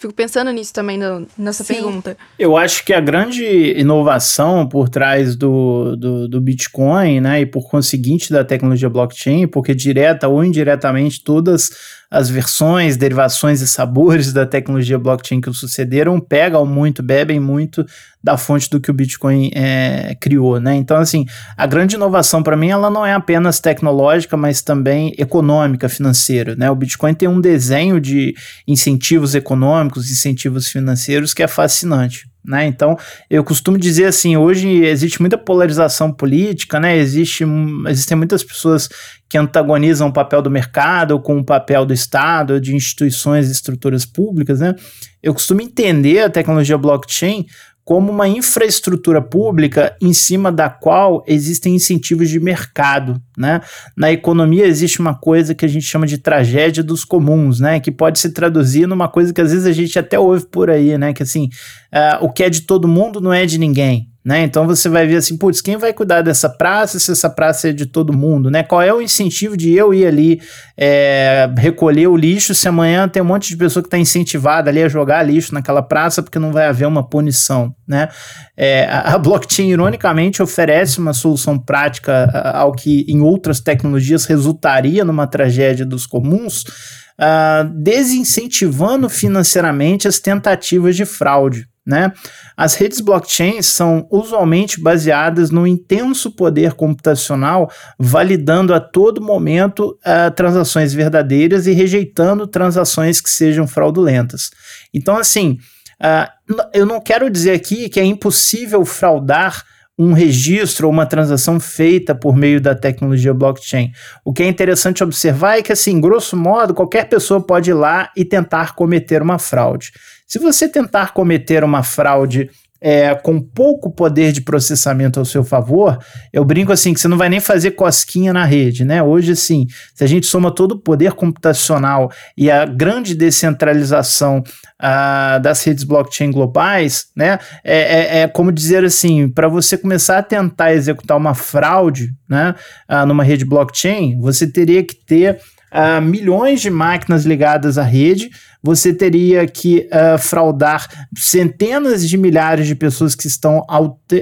Fico pensando nisso também no, nessa Sim. pergunta. Eu acho que a grande inovação por trás do, do, do, Bitcoin, né, e por conseguinte da tecnologia blockchain, porque direta ou indiretamente todas as versões, derivações e sabores da tecnologia blockchain que sucederam pegam muito, bebem muito da fonte do que o Bitcoin é, criou, né? Então, assim, a grande inovação para mim, ela não é apenas tecnológica, mas também econômica, financeira, né? O Bitcoin tem um desenho de incentivos econômicos, incentivos financeiros que é fascinante. Né? Então, eu costumo dizer assim, hoje existe muita polarização política, né? Existe, existem muitas pessoas que antagonizam o papel do mercado com o papel do Estado, de instituições e estruturas públicas, né? Eu costumo entender a tecnologia blockchain como uma infraestrutura pública em cima da qual existem incentivos de mercado, né? Na economia existe uma coisa que a gente chama de tragédia dos comuns, né? Que pode se traduzir numa coisa que às vezes a gente até ouve por aí, né? Que assim, uh, o que é de todo mundo não é de ninguém, né? Então você vai ver assim, putz, quem vai cuidar dessa praça se essa praça é de todo mundo, né? Qual é o incentivo de eu ir ali é, recolher o lixo se amanhã tem um monte de pessoa que está incentivada ali a jogar lixo naquela praça porque não vai haver uma punição, né? É, a, blockchain, ironicamente, oferece uma solução prática ao que em outras tecnologias resultaria numa tragédia dos comuns, uh, desincentivando financeiramente as tentativas de fraude. Né? As redes blockchain são usualmente baseadas no intenso poder computacional, validando a todo momento uh, transações verdadeiras e rejeitando transações que sejam fraudulentas. Então, assim, uh, eu não quero dizer aqui que é impossível fraudar um registro ou uma transação feita por meio da tecnologia blockchain. O que é interessante observar é que, assim, grosso modo, qualquer pessoa pode ir lá e tentar cometer uma fraude. Se você tentar cometer uma fraude é, com pouco poder de processamento ao seu favor, eu brinco assim que você não vai nem fazer cosquinha na rede, né? Hoje, assim, se a gente soma todo o poder computacional e a grande descentralização uh, das redes blockchain globais, né? É, é, é como dizer assim, para você começar a tentar executar uma fraude, né? Uh, numa rede blockchain, você teria que ter uh, milhões de máquinas ligadas à rede, você teria que uh, fraudar centenas de milhares de pessoas que estão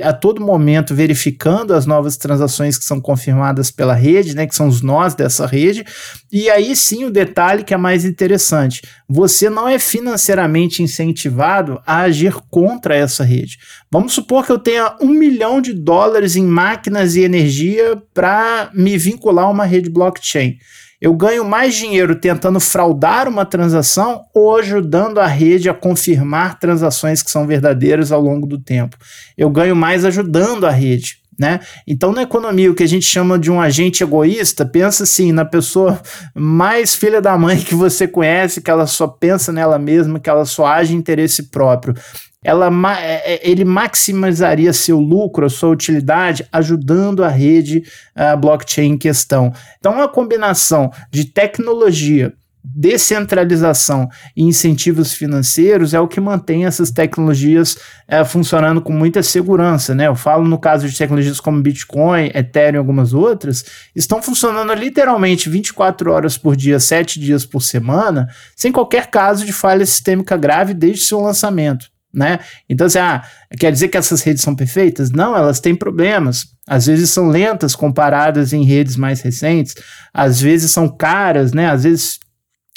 a todo momento verificando as novas transações que são confirmadas pela rede, né, que são os nós dessa rede. E aí sim o detalhe que é mais interessante: você não é financeiramente incentivado a agir contra essa rede. Vamos supor que eu tenha um milhão de dólares em máquinas e energia para me vincular a uma rede blockchain. Eu ganho mais dinheiro tentando fraudar uma transação ou ajudando a rede a confirmar transações que são verdadeiras ao longo do tempo. Eu ganho mais ajudando a rede. Né? Então, na economia, o que a gente chama de um agente egoísta, pensa assim na pessoa mais filha da mãe que você conhece, que ela só pensa nela mesma, que ela só age em interesse próprio ela, é, é, ele maximizaria seu lucro, sua utilidade, ajudando a rede a blockchain em questão. Então, uma combinação de tecnologia, descentralização e incentivos financeiros é o que mantém essas tecnologias é, funcionando com muita segurança. Né? Eu falo no caso de tecnologias como Bitcoin, Ethereum e algumas outras, estão funcionando literalmente 24 horas por dia, 7 dias por semana, sem qualquer caso de falha sistêmica grave desde seu lançamento né? Então, assim, ah, quer dizer que essas redes são perfeitas? Não, elas têm problemas. Às vezes são lentas comparadas em redes mais recentes, às vezes são caras, né? Às vezes,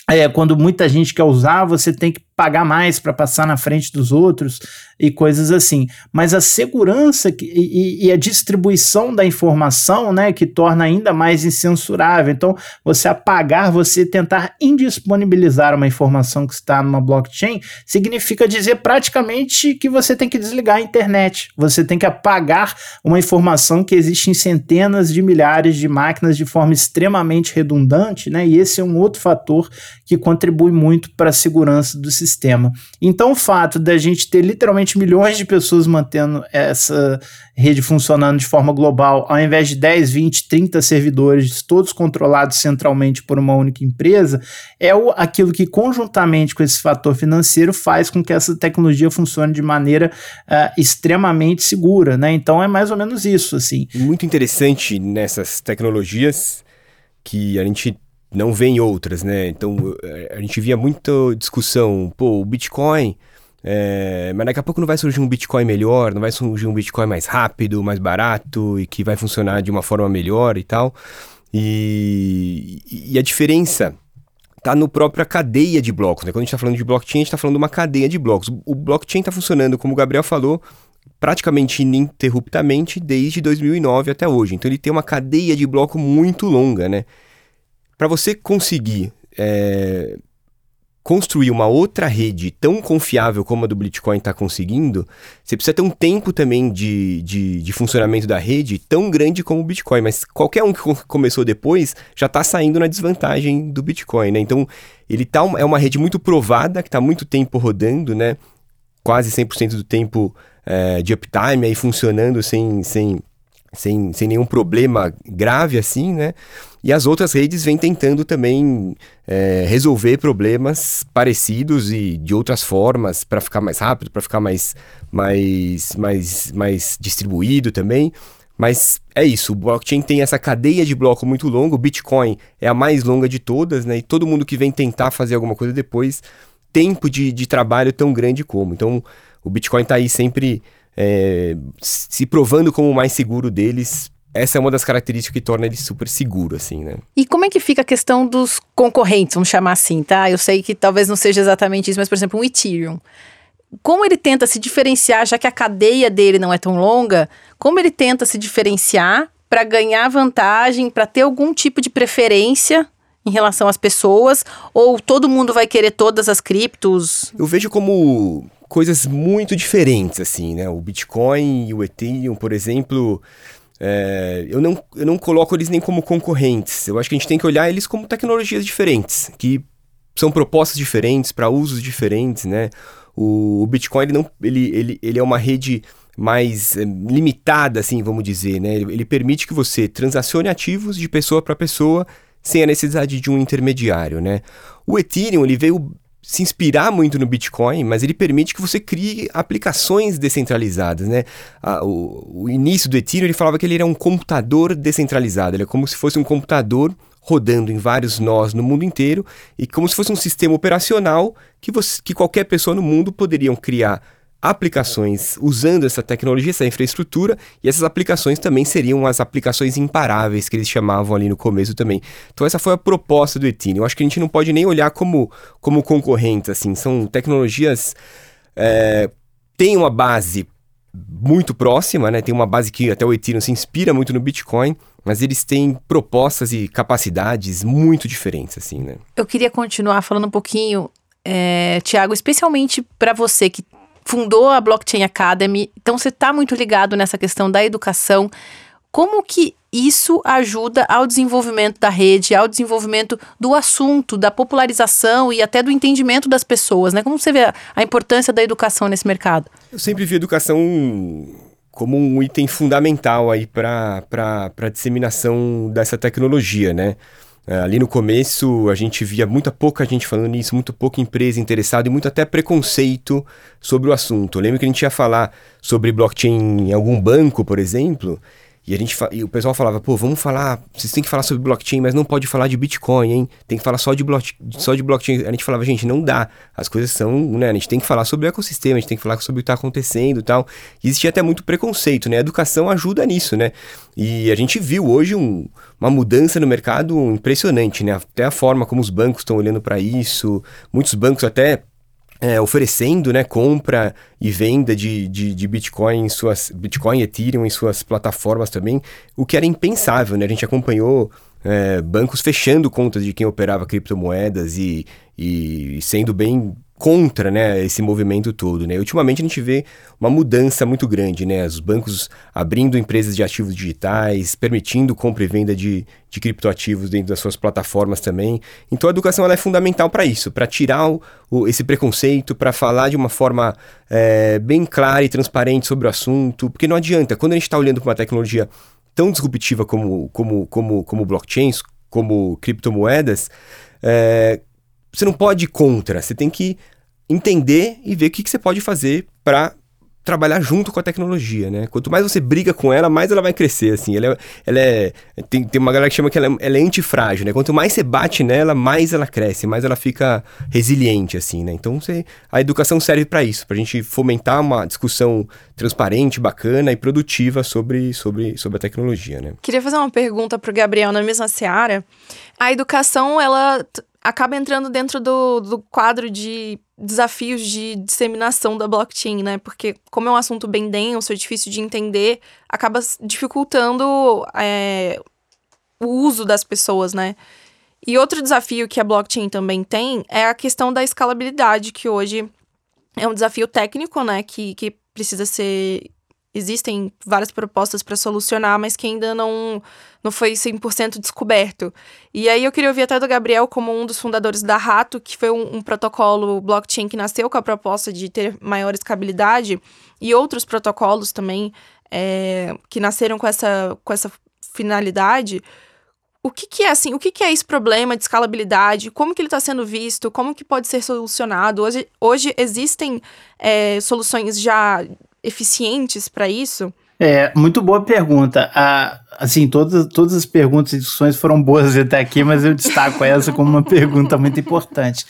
é, quando muita gente quer usar, você tem que pagar mais para passar na frente dos outros e coisas assim. Mas a segurança que, e, e, a distribuição da informação, né, que torna ainda mais incensurável. Então, você apagar, você tentar indisponibilizar uma informação que está numa blockchain, significa dizer praticamente que você tem que desligar a internet. Você tem que apagar uma informação que existe em centenas de milhares de máquinas de forma extremamente redundante, né? E esse é um outro fator que contribui muito para a segurança do sistema. Então, o fato da gente ter literalmente milhões de pessoas mantendo essa rede funcionando de forma global, ao invés de 10, 20, 30 servidores, todos controlados centralmente por uma única empresa, é o, aquilo que, conjuntamente com esse fator financeiro, faz com que essa tecnologia funcione de maneira uh, extremamente segura. Né? Então, é mais ou menos isso. assim. Muito interessante nessas tecnologias que a gente não vê em outras, né? Então a gente via muita discussão, pô, o Bitcoin, é, mas daqui a pouco não vai surgir um Bitcoin melhor, não vai surgir um Bitcoin mais rápido, mais barato e que vai funcionar de uma forma melhor e tal. E, e a diferença tá no própria cadeia de blocos, né? Quando a gente está falando de blockchain, a gente está falando de uma cadeia de blocos. O blockchain está funcionando, como o Gabriel falou, praticamente ininterruptamente desde 2009 até hoje. Então ele tem uma cadeia de bloco muito longa, né? Para você conseguir é, construir uma outra rede tão confiável como a do Bitcoin está conseguindo, você precisa ter um tempo também de, de, de, funcionamento da rede tão grande como o Bitcoin. Mas qualquer um que começou depois já está saindo na desvantagem do Bitcoin, né? Então, ele tá, é uma rede muito provada, que está muito tempo rodando, né? Quase 100% do tempo é, de uptime aí funcionando sem, sem, sem, sem nenhum problema grave assim, né? E as outras redes vêm tentando também é, resolver problemas parecidos e de outras formas para ficar mais rápido, para ficar mais, mais, mais, mais distribuído também. Mas é isso, o blockchain tem essa cadeia de bloco muito longa, o Bitcoin é a mais longa de todas, né? E todo mundo que vem tentar fazer alguma coisa depois, tempo de, de trabalho tão grande como. Então, o Bitcoin está aí sempre é, se provando como o mais seguro deles. Essa é uma das características que torna ele super seguro, assim, né? E como é que fica a questão dos concorrentes, vamos chamar assim, tá? Eu sei que talvez não seja exatamente isso, mas, por exemplo, um Ethereum como ele tenta se diferenciar, já que a cadeia dele não é tão longa, como ele tenta se diferenciar para ganhar vantagem, para ter algum tipo de preferência em relação às pessoas, ou todo mundo vai querer todas as criptos? Eu vejo como coisas muito diferentes, assim, né? O Bitcoin e o Ethereum, por exemplo, é, eu, não, eu não coloco eles nem como concorrentes. Eu acho que a gente tem que olhar eles como tecnologias diferentes, que são propostas diferentes para usos diferentes, né? O, o Bitcoin ele não, ele, ele, ele é uma rede mais é, limitada, assim, vamos dizer, né? Ele, ele, permite que você transacione ativos de pessoa para pessoa sem a necessidade de um intermediário, né? O Ethereum ele veio se inspirar muito no Bitcoin, mas ele permite que você crie aplicações descentralizadas, né? o, o, início do Ethereum ele falava que ele era um computador descentralizado, ele é como se fosse um computador rodando em vários nós no mundo inteiro e como se fosse um sistema operacional que, você, que qualquer pessoa no mundo poderiam criar aplicações usando essa tecnologia, essa infraestrutura, e essas aplicações também seriam as aplicações imparáveis que eles chamavam ali no começo também. Então essa foi a proposta do Ethereum. Eu acho que a gente não pode nem olhar como, como concorrentes, assim, são tecnologias... É, têm uma base muito próxima, né? Tem uma base que até o Ethereum se inspira muito no Bitcoin, mas eles têm propostas e capacidades muito diferentes, assim, né? Eu queria continuar falando um pouquinho, é, Tiago, especialmente para você que fundou a Blockchain Academy, então você está muito ligado nessa questão da educação. Como que isso ajuda ao desenvolvimento da rede, ao desenvolvimento do assunto, da popularização e até do entendimento das pessoas, né? Como você vê a, importância da educação nesse mercado? Eu sempre vi a educação como um item fundamental aí para a disseminação dessa tecnologia, né? É, ali no começo a gente via muita pouca gente falando nisso, muito pouca empresa interessada e muito até preconceito sobre o assunto. Eu lembro que a gente ia falar sobre blockchain em algum banco, por exemplo, e, a gente e o pessoal falava, pô, vamos falar, vocês têm que falar sobre blockchain, mas não pode falar de Bitcoin, hein? Tem que falar só de, block, só de blockchain. A gente falava, gente, não dá. As coisas são, né? A gente tem que falar sobre o ecossistema, a gente tem que falar sobre o que está acontecendo e tal. E existia até muito preconceito, né? A educação ajuda nisso, né? E a gente viu hoje um, uma mudança no mercado impressionante, né? Até a forma como os bancos estão olhando para isso. Muitos bancos até é, oferecendo né, compra e venda de, de, de, Bitcoin em suas Bitcoin e Ethereum em suas plataformas também, o que era impensável, né? A gente acompanhou é, bancos fechando contas de quem operava criptomoedas e, e sendo bem contra né, esse movimento todo. Né? Ultimamente a gente vê uma mudança muito grande, né? Os bancos abrindo empresas de ativos digitais, permitindo compra e venda de, de criptoativos dentro das suas plataformas também. Então a educação ela é fundamental para isso, para tirar o, o, esse preconceito, para falar de uma forma é, bem clara e transparente sobre o assunto, porque não adianta, quando a gente está olhando para uma tecnologia tão disruptiva como, como, como, como blockchains, como criptomoedas, é, você não pode ir contra, você tem que entender e ver o que, que você pode fazer para trabalhar junto com a tecnologia, né? Quanto mais você briga com ela, mais ela vai crescer, assim. Ela é... Ela é tem, tem uma galera que chama que ela é, ela é antifrágil, né? Quanto mais você bate nela, mais ela cresce, mais ela fica resiliente, assim, né? Então, você, a educação serve para isso, para a gente fomentar uma discussão transparente, bacana e produtiva sobre, sobre, sobre a tecnologia, né? Queria fazer uma pergunta para o Gabriel na mesma seara. A educação, ela acaba entrando dentro do, do quadro de desafios de disseminação da blockchain, né? Porque, como é um assunto bem denso, é difícil de entender, acaba dificultando é, o uso das pessoas, né? E outro desafio que a blockchain também tem é a questão da escalabilidade, que hoje é um desafio técnico, né? Que, que precisa ser existem várias propostas para solucionar, mas que ainda não, não foi 100% descoberto. E aí eu queria ouvir até do Gabriel, como um dos fundadores da Rato, que foi um, um protocolo blockchain que nasceu com a proposta de ter maior escalabilidade, e outros protocolos também é, que nasceram com essa, com essa finalidade. O que, que é assim? O que, que é esse problema de escalabilidade? Como que ele está sendo visto? Como que pode ser solucionado? Hoje, hoje existem é, soluções já eficientes para isso? É, muito boa pergunta. Ah, assim, todas, todas as perguntas e discussões foram boas até aqui, mas eu destaco essa como uma pergunta muito importante.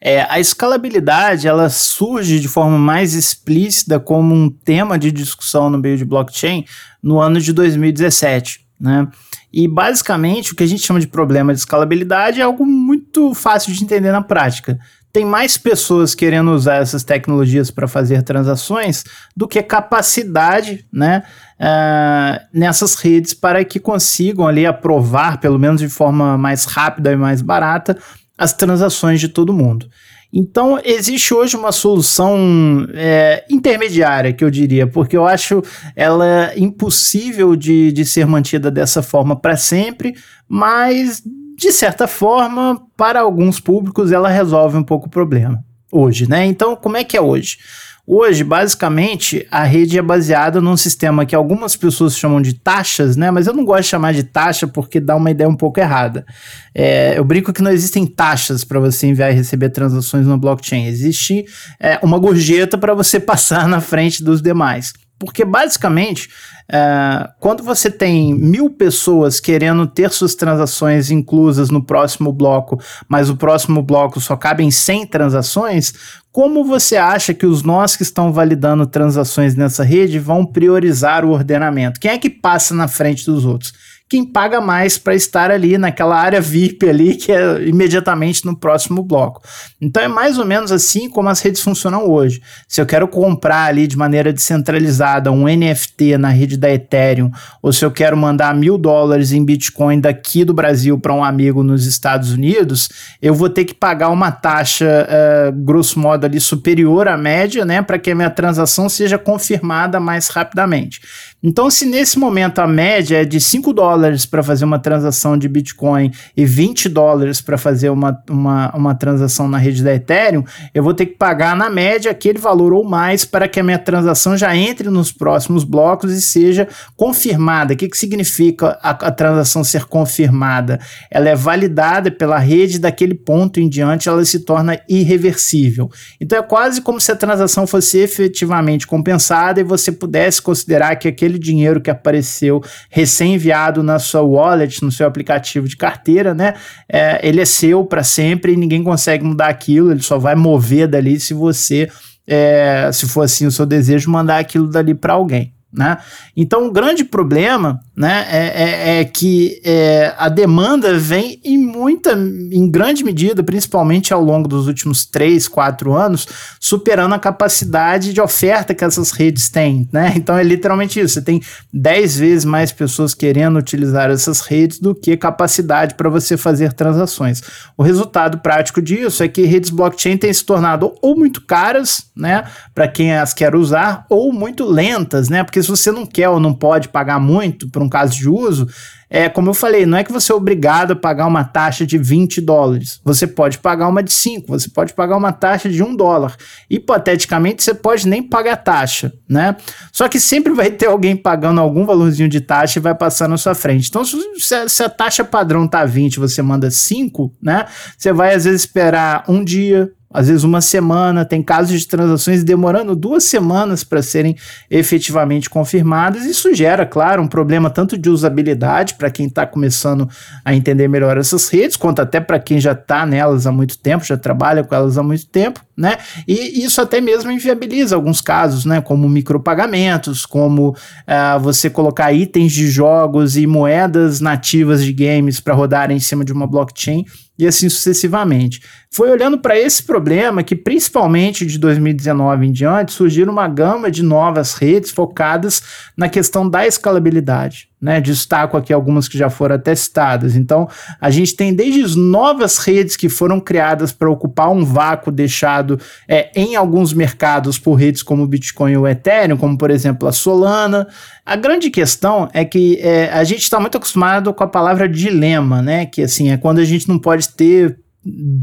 É, a escalabilidade ela surge de forma mais explícita como um tema de discussão no meio de blockchain no ano de 2017. Né? E basicamente o que a gente chama de problema de escalabilidade é algo muito fácil de entender na prática tem mais pessoas querendo usar essas tecnologias para fazer transações do que capacidade né, uh, nessas redes para que consigam ali aprovar, pelo menos de forma mais rápida e mais barata, as transações de todo mundo. Então, existe hoje uma solução é, intermediária, que eu diria, porque eu acho ela impossível de, de ser mantida dessa forma para sempre, mas de certa forma, para alguns públicos, ela resolve um pouco o problema hoje, né? Então, como é que é hoje? Hoje, basicamente, a rede é baseada num sistema que algumas pessoas chamam de taxas, né? Mas eu não gosto de chamar de taxa porque dá uma ideia um pouco errada. É, eu brinco que não existem taxas para você enviar e receber transações no blockchain. Existe é, uma gorjeta para você passar na frente dos demais. Porque basicamente, é, quando você tem mil pessoas querendo ter suas transações inclusas no próximo bloco, mas o próximo bloco só cabe em 100 transações, como você acha que os nós que estão validando transações nessa rede vão priorizar o ordenamento? Quem é que passa na frente dos outros? Quem paga mais para estar ali naquela área VIP ali, que é imediatamente no próximo bloco. Então é mais ou menos assim como as redes funcionam hoje. Se eu quero comprar ali de maneira descentralizada um NFT na rede da Ethereum, ou se eu quero mandar mil dólares em Bitcoin daqui do Brasil para um amigo nos Estados Unidos, eu vou ter que pagar uma taxa, uh, grosso modo, ali superior à média, né, para que a minha transação seja confirmada mais rapidamente. Então, se nesse momento a média é de 5 dólares para fazer uma transação de Bitcoin e 20 dólares para fazer uma, uma, uma transação na rede da Ethereum, eu vou ter que pagar na média aquele valor ou mais para que a minha transação já entre nos próximos blocos e seja confirmada. O que, que significa a, a transação ser confirmada? Ela é validada pela rede daquele ponto em diante, ela se torna irreversível. Então, é quase como se a transação fosse efetivamente compensada e você pudesse considerar que aquele aquele dinheiro que apareceu recém-enviado na sua wallet, no seu aplicativo de carteira, né? É, ele é seu para sempre e ninguém consegue mudar aquilo, ele só vai mover dali se você, é, se for assim o seu desejo, mandar aquilo dali para alguém. Né? Então, o grande problema né, é, é, é que é, a demanda vem em muita, em grande medida, principalmente ao longo dos últimos 3, 4 anos, superando a capacidade de oferta que essas redes têm. Né? Então, é literalmente isso: você tem 10 vezes mais pessoas querendo utilizar essas redes do que capacidade para você fazer transações. O resultado prático disso é que redes blockchain têm se tornado ou muito caras né, para quem as quer usar, ou muito lentas, né? Porque se você não quer ou não pode pagar muito por um caso de uso, é como eu falei, não é que você é obrigado a pagar uma taxa de 20 dólares. Você pode pagar uma de 5, você pode pagar uma taxa de 1 dólar. Hipoteticamente, você pode nem pagar taxa, né? Só que sempre vai ter alguém pagando algum valorzinho de taxa e vai passar na sua frente. Então, se, a, taxa padrão tá 20 você manda 5, né? Você vai às vezes esperar um dia, às vezes uma semana, tem casos de transações demorando duas semanas para serem efetivamente confirmadas. Isso gera, claro, um problema tanto de usabilidade para quem está começando a entender melhor essas redes, quanto até para quem já está nelas há muito tempo, já trabalha com elas há muito tempo, né? E isso até mesmo inviabiliza alguns casos, né? Como micropagamentos, como uh, você colocar itens de jogos e moedas nativas de games para rodar em cima de uma blockchain e assim sucessivamente. Foi olhando para esse problema que, principalmente de 2019 em diante, surgiram uma gama de novas redes focadas na questão da escalabilidade. Né? Destaco aqui algumas que já foram testadas. Então, a gente tem desde as novas redes que foram criadas para ocupar um vácuo deixado é, em alguns mercados por redes como o Bitcoin e o Ethereum, como por exemplo a Solana. A grande questão é que é, a gente está muito acostumado com a palavra dilema, né? Que assim é quando a gente não pode ter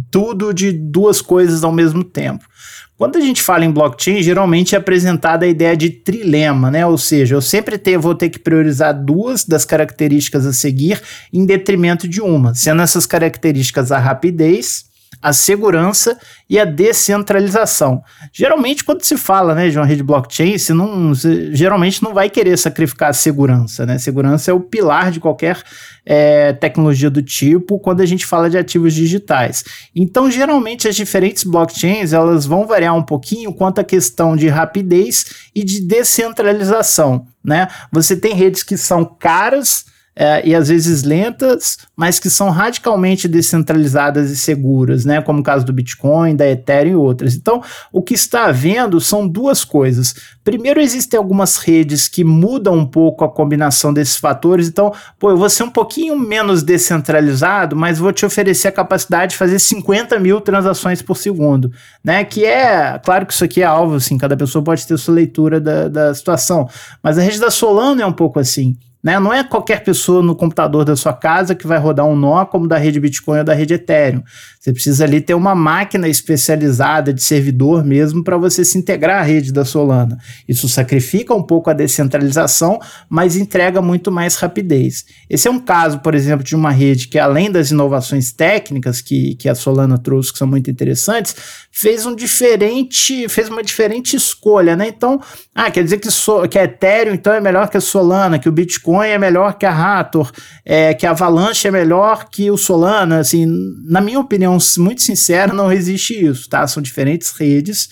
tudo de duas coisas ao mesmo tempo. Quando a gente fala em blockchain, geralmente é apresentada a ideia de trilema, né? Ou seja, eu sempre vou ter que priorizar duas das características a seguir em detrimento de uma, sendo essas características a rapidez a segurança e a descentralização. Geralmente, quando se fala né, de uma rede blockchain, você não, geralmente não vai querer sacrificar a segurança. Né? Segurança é o pilar de qualquer é, tecnologia do tipo quando a gente fala de ativos digitais. Então, geralmente, as diferentes blockchains elas vão variar um pouquinho quanto à questão de rapidez e de descentralização. Né? Você tem redes que são caras é, e às vezes lentas, mas que são radicalmente descentralizadas e seguras, né? Como o caso do Bitcoin, da Ethereum e outras. Então, o que está havendo são duas coisas. Primeiro, existem algumas redes que mudam um pouco a combinação desses fatores. Então, pô, eu vou ser um pouquinho menos descentralizado, mas vou te oferecer a capacidade de fazer 50 mil transações por segundo, né? Que é, claro que isso aqui é alvo, assim, cada pessoa pode ter sua leitura da, da situação, mas a rede da Solana é um pouco assim. Né? Não é qualquer pessoa no computador da sua casa que vai rodar um nó como da rede Bitcoin ou da rede Ethereum. Você precisa ali ter uma máquina especializada de servidor mesmo para você se integrar à rede da Solana. Isso sacrifica um pouco a descentralização, mas entrega muito mais rapidez. Esse é um caso, por exemplo, de uma rede que, além das inovações técnicas que, que a Solana trouxe, que são muito interessantes, fez um diferente, fez uma diferente escolha, né? Então, ah, quer dizer que, so, que a Ethereum então é melhor que a Solana, que o Bitcoin é melhor que a Raptor, é, que a Avalanche é melhor que o Solana, assim, na minha opinião, opinião muito sincera, não existe isso, tá? São diferentes redes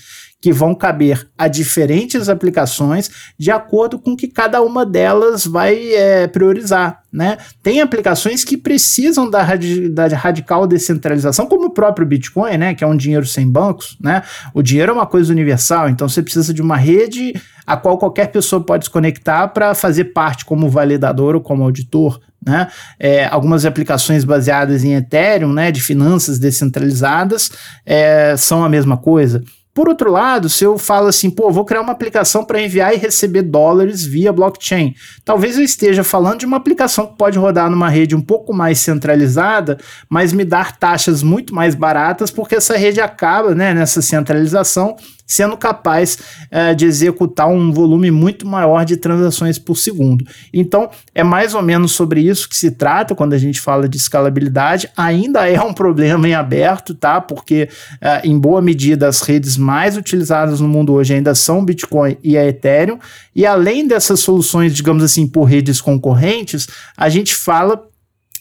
que vão caber a diferentes aplicações de acordo com que cada uma delas vai é, priorizar. Né? Tem aplicações que precisam da, radi da, radical descentralização, como o próprio Bitcoin, né? que é um dinheiro sem bancos. Né? O dinheiro é uma coisa universal, então você precisa de uma rede a qual qualquer pessoa pode se conectar para fazer parte como validador ou como auditor. Né? É, algumas aplicações baseadas em Ethereum, né, de finanças descentralizadas, é, são a mesma coisa. Por outro lado, se eu falo assim, pô, vou criar uma aplicação para enviar e receber dólares via blockchain, talvez eu esteja falando de uma aplicação que pode rodar numa rede um pouco mais centralizada, mas me dar taxas muito mais baratas, porque essa rede acaba, né, nessa centralização, sendo capaz uh, de executar um volume muito maior de transações por segundo. Então, é mais ou menos sobre isso que se trata quando a gente fala de escalabilidade. Ainda é um problema em aberto, tá? Porque, uh, em boa medida, as redes mais utilizadas no mundo hoje ainda são o Bitcoin e a Ethereum. E além dessas soluções, digamos assim, por redes concorrentes, a gente fala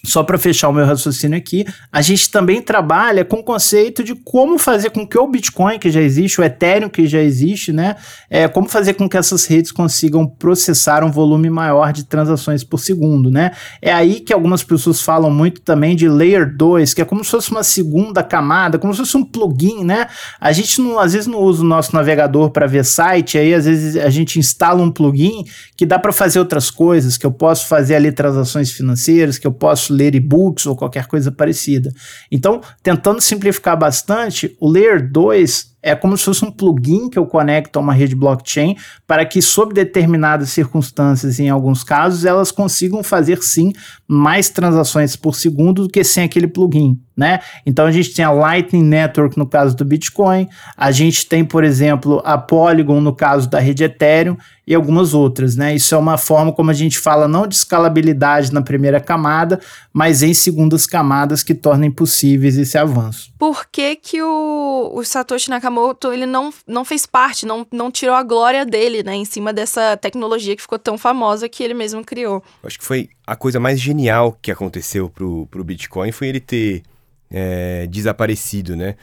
só para fechar o meu raciocínio aqui, a gente também trabalha com o conceito de como fazer com que o Bitcoin que já existe, o Ethereum que já existe, né, é, como fazer com que essas redes consigam processar um volume maior de transações por segundo, né? É aí que algumas pessoas falam muito também de Layer 2, que é como se fosse uma segunda camada, como se fosse um plugin, né? A gente não, às vezes não usa o nosso navegador para ver site, aí às vezes a gente instala um plugin que dá para fazer outras coisas, que eu posso fazer ali transações financeiras, que eu posso ler e-books ou qualquer coisa parecida. Então, tentando simplificar bastante, o Layer 2 é como se fosse um plugin que eu conecto a uma rede blockchain para que, sob determinadas circunstâncias, em alguns casos, elas consigam fazer sim mais transações por segundo do que sem aquele plugin. Né? Então a gente tem a Lightning Network no caso do Bitcoin, a gente tem, por exemplo, a Polygon no caso da rede Ethereum e algumas outras, né? Isso é uma forma como a gente fala não de escalabilidade na primeira camada, mas em segundas camadas que tornem possíveis esse avanço. Por que, que o, o Satoshi Nakamoto ele não, não fez parte, não, não tirou a glória dele, né, em cima dessa tecnologia que ficou tão famosa que ele mesmo criou? Acho que foi a coisa mais genial que aconteceu pro, pro Bitcoin foi ele ter é, desaparecido, né?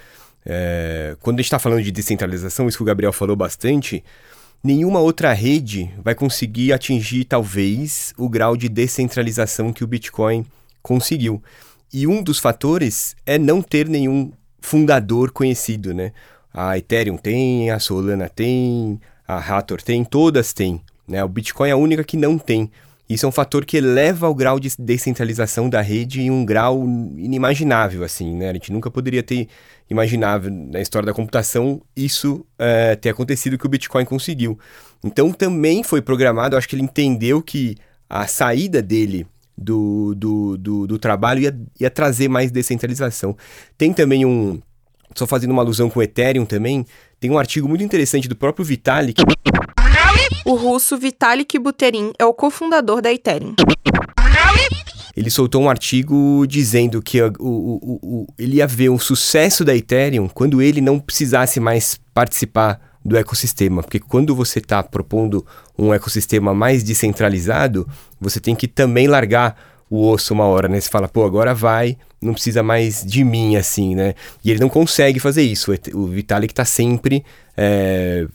É, quando a gente está falando de descentralização, isso que o Gabriel falou bastante, nenhuma outra rede vai conseguir atingir, talvez, o grau de descentralização que o Bitcoin conseguiu. E um dos fatores é não ter nenhum fundador conhecido, né? A Ethereum tem, a Solana tem, a Hathor tem, todas têm. Né? O Bitcoin é a única que não tem. Isso é um fator que eleva o grau de descentralização da rede em um grau inimaginável, assim, né? A gente nunca poderia ter imaginado na história da computação isso é, ter acontecido que o Bitcoin conseguiu. Então também foi programado, acho que ele entendeu que a saída dele do, do, do, do trabalho ia, ia trazer mais descentralização. Tem também um, só fazendo uma alusão com o Ethereum também, tem um artigo muito interessante do próprio Vitalik. O russo Vitalik Buterin é o cofundador da Ethereum. Ele soltou um artigo dizendo que o, o, o, ele ia ver o sucesso da Ethereum quando ele não precisasse mais participar do ecossistema. Porque quando você está propondo um ecossistema mais descentralizado, você tem que também largar o osso uma hora, né? Você fala, pô, agora vai, não precisa mais de mim, assim, né? E ele não consegue fazer isso. O Vitalik está sempre é,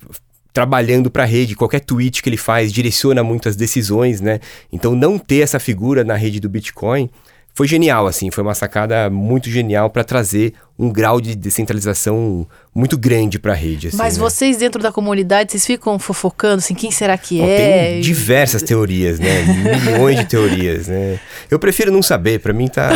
trabalhando para a rede. Qualquer tweet que ele faz direciona muitas decisões, né? Então, não ter essa figura na rede do Bitcoin foi genial, assim, foi uma sacada muito genial para trazer um grau de descentralização muito grande para a rede. Assim, Mas né? vocês dentro da comunidade, vocês ficam fofocando, assim, quem será que Bom, é? Tem diversas teorias, né? Milhões de teorias, né? Eu prefiro não saber, para mim tá,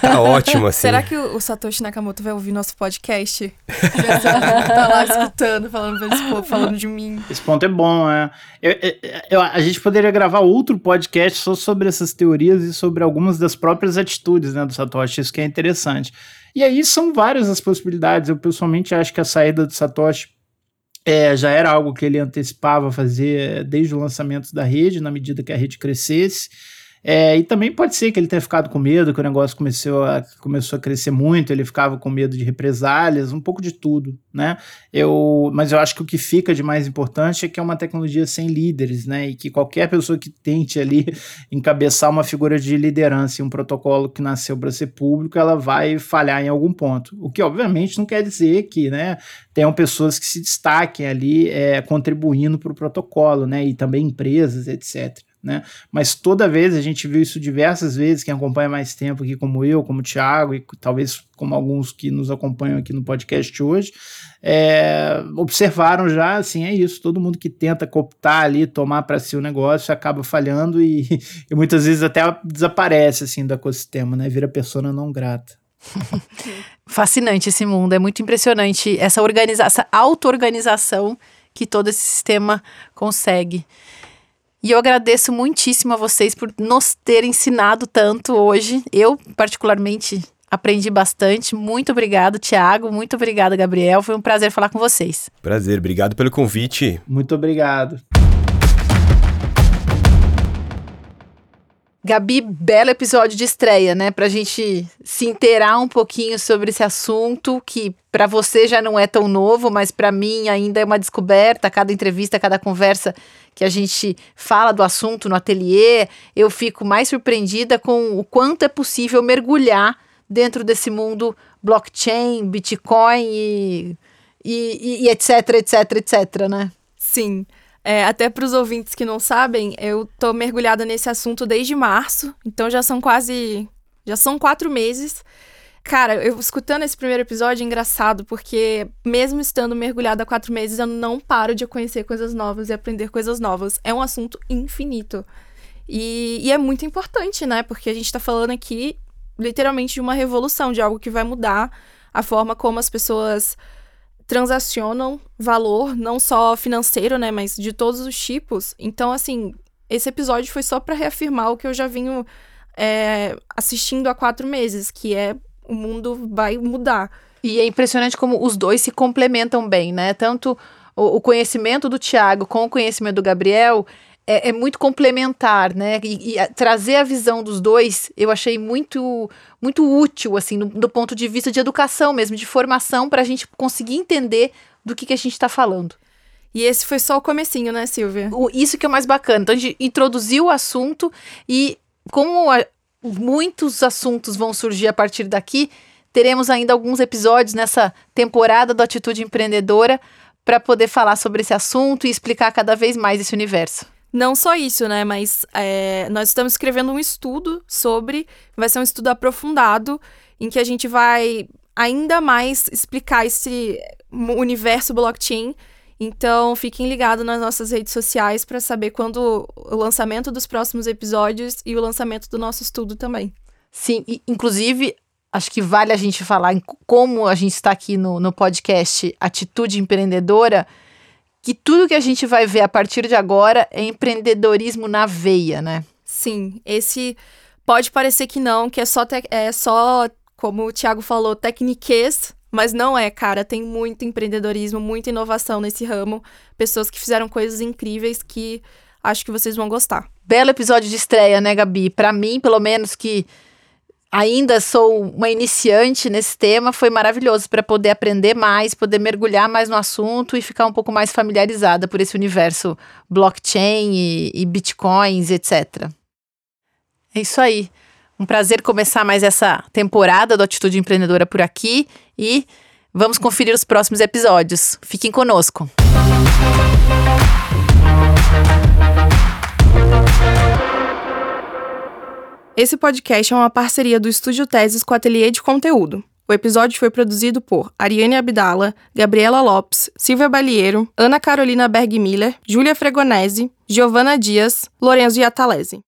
tá ótimo, assim. Será que o, o, Satoshi Nakamoto vai ouvir nosso podcast? tá lá escutando, falando povo, falando de mim. Esse ponto é bom, é. Eu, eu, eu, a gente poderia gravar outro podcast só sobre essas teorias e sobre algumas das próprias atitudes né, do Satoshi, isso que é interessante. E aí são várias as possibilidades. Eu pessoalmente acho que a saída do Satoshi é, já era algo que ele antecipava fazer desde o lançamento da rede, na medida que a rede crescesse. É, e também pode ser que ele tenha ficado com medo, que o negócio começou a, começou a crescer muito, ele ficava com medo de represálias, um pouco de tudo, né? Eu, mas eu acho que o que fica de mais importante é que é uma tecnologia sem líderes, né? E que qualquer pessoa que tente ali encabeçar uma figura de liderança em um protocolo que nasceu para ser público, ela vai falhar em algum ponto. O que, obviamente, não quer dizer que, né, tenham pessoas que se destaquem ali é, contribuindo para o protocolo, né? E também empresas, etc né? Mas toda vez a gente viu isso diversas vezes, quem acompanha mais tempo aqui, como eu, como o Thiago, e talvez como alguns que nos acompanham aqui no podcast hoje, é, observaram já, assim, é isso, todo mundo que tenta cooptar ali, tomar para si o negócio, acaba falhando e, e, muitas vezes até desaparece, assim, do ecossistema, né? Vira persona não grata. Fascinante esse mundo, é muito impressionante essa, essa auto-organização que todo esse sistema consegue. E eu agradeço muitíssimo a vocês por nos terem ensinado tanto hoje. Eu, particularmente, aprendi bastante. Muito obrigado, Tiago. Muito obrigado, Gabriel. Foi um prazer falar com vocês. Prazer, obrigado pelo convite. Muito obrigado. Gabi, belo episódio de estreia, né? Pra gente se inteirar um pouquinho sobre esse assunto que para você já não é tão novo, mas para mim ainda é uma descoberta. Cada entrevista, cada conversa que a gente fala do assunto no ateliê, eu fico mais surpreendida com o quanto é possível mergulhar dentro desse mundo blockchain, Bitcoin e, e, e etc, etc, etc, né? Sim. É, até para os ouvintes que não sabem, eu tô mergulhada nesse assunto desde março, então já são quase. já são quatro meses. Cara, eu escutando esse primeiro episódio é engraçado, porque mesmo estando mergulhada há quatro meses, eu não paro de conhecer coisas novas e aprender coisas novas. É um assunto infinito. E, e é muito importante, né? Porque a gente tá falando aqui literalmente de uma revolução, de algo que vai mudar a forma como as pessoas transacionam valor, não só financeiro, né, mas de todos os tipos. Então, assim, esse episódio foi só para reafirmar o que eu já vinha é, assistindo há quatro meses, que é o mundo vai mudar. E é impressionante como os dois se complementam bem, né? Tanto o, o conhecimento do Tiago com o conhecimento do Gabriel é, é, muito complementar, né? E, e a, trazer a visão dos dois eu achei muito muito útil, assim, no, do ponto de vista de educação mesmo, de formação, para a gente conseguir entender do que, que a gente está falando. E esse foi só o comecinho, né, Silvia? O, isso que é o mais bacana. Então a gente introduziu o assunto e como a, muitos assuntos vão surgir a partir daqui, teremos ainda alguns episódios nessa temporada do Atitude Empreendedora para poder falar sobre esse assunto e explicar cada vez mais esse universo. Não só isso, né? Mas é, nós estamos escrevendo um estudo sobre. Vai ser um estudo aprofundado, em que a gente vai ainda mais explicar esse universo blockchain Então, fiquem ligados nas nossas redes sociais para saber quando o lançamento dos próximos episódios e o lançamento do nosso estudo também. Sim, e, inclusive, acho que vale a gente falar como a gente está aqui no, no podcast Atitude Empreendedora, que tudo que a gente vai ver a partir de agora é empreendedorismo na veia, né? Sim, esse pode parecer que não, que é só, é só como o Thiago falou, tecniquez, mas não é, cara. Tem muito empreendedorismo, muita inovação nesse ramo. Pessoas que fizeram coisas incríveis que acho que vocês vão gostar. Belo episódio de estreia, né, Gabi? Para mim, pelo menos, que ainda sou uma iniciante nesse tema, foi maravilhoso para poder aprender mais, poder mergulhar mais no assunto e ficar um pouco mais familiarizada por esse universo blockchain e, e bitcoins, etc. É isso aí. Um prazer começar mais essa temporada do Atitude Empreendedora por aqui e vamos conferir os próximos episódios. Fiquem conosco. Esse podcast é uma parceria do Estúdio Teses com o Ateliê de Conteúdo. O episódio foi produzido por Ariane Abdala, Gabriela Lopes, Silvia Balieiro, Ana Carolina Berg Miller, Júlia Fregonese, Giovana Dias, Lorenzo Iatalese.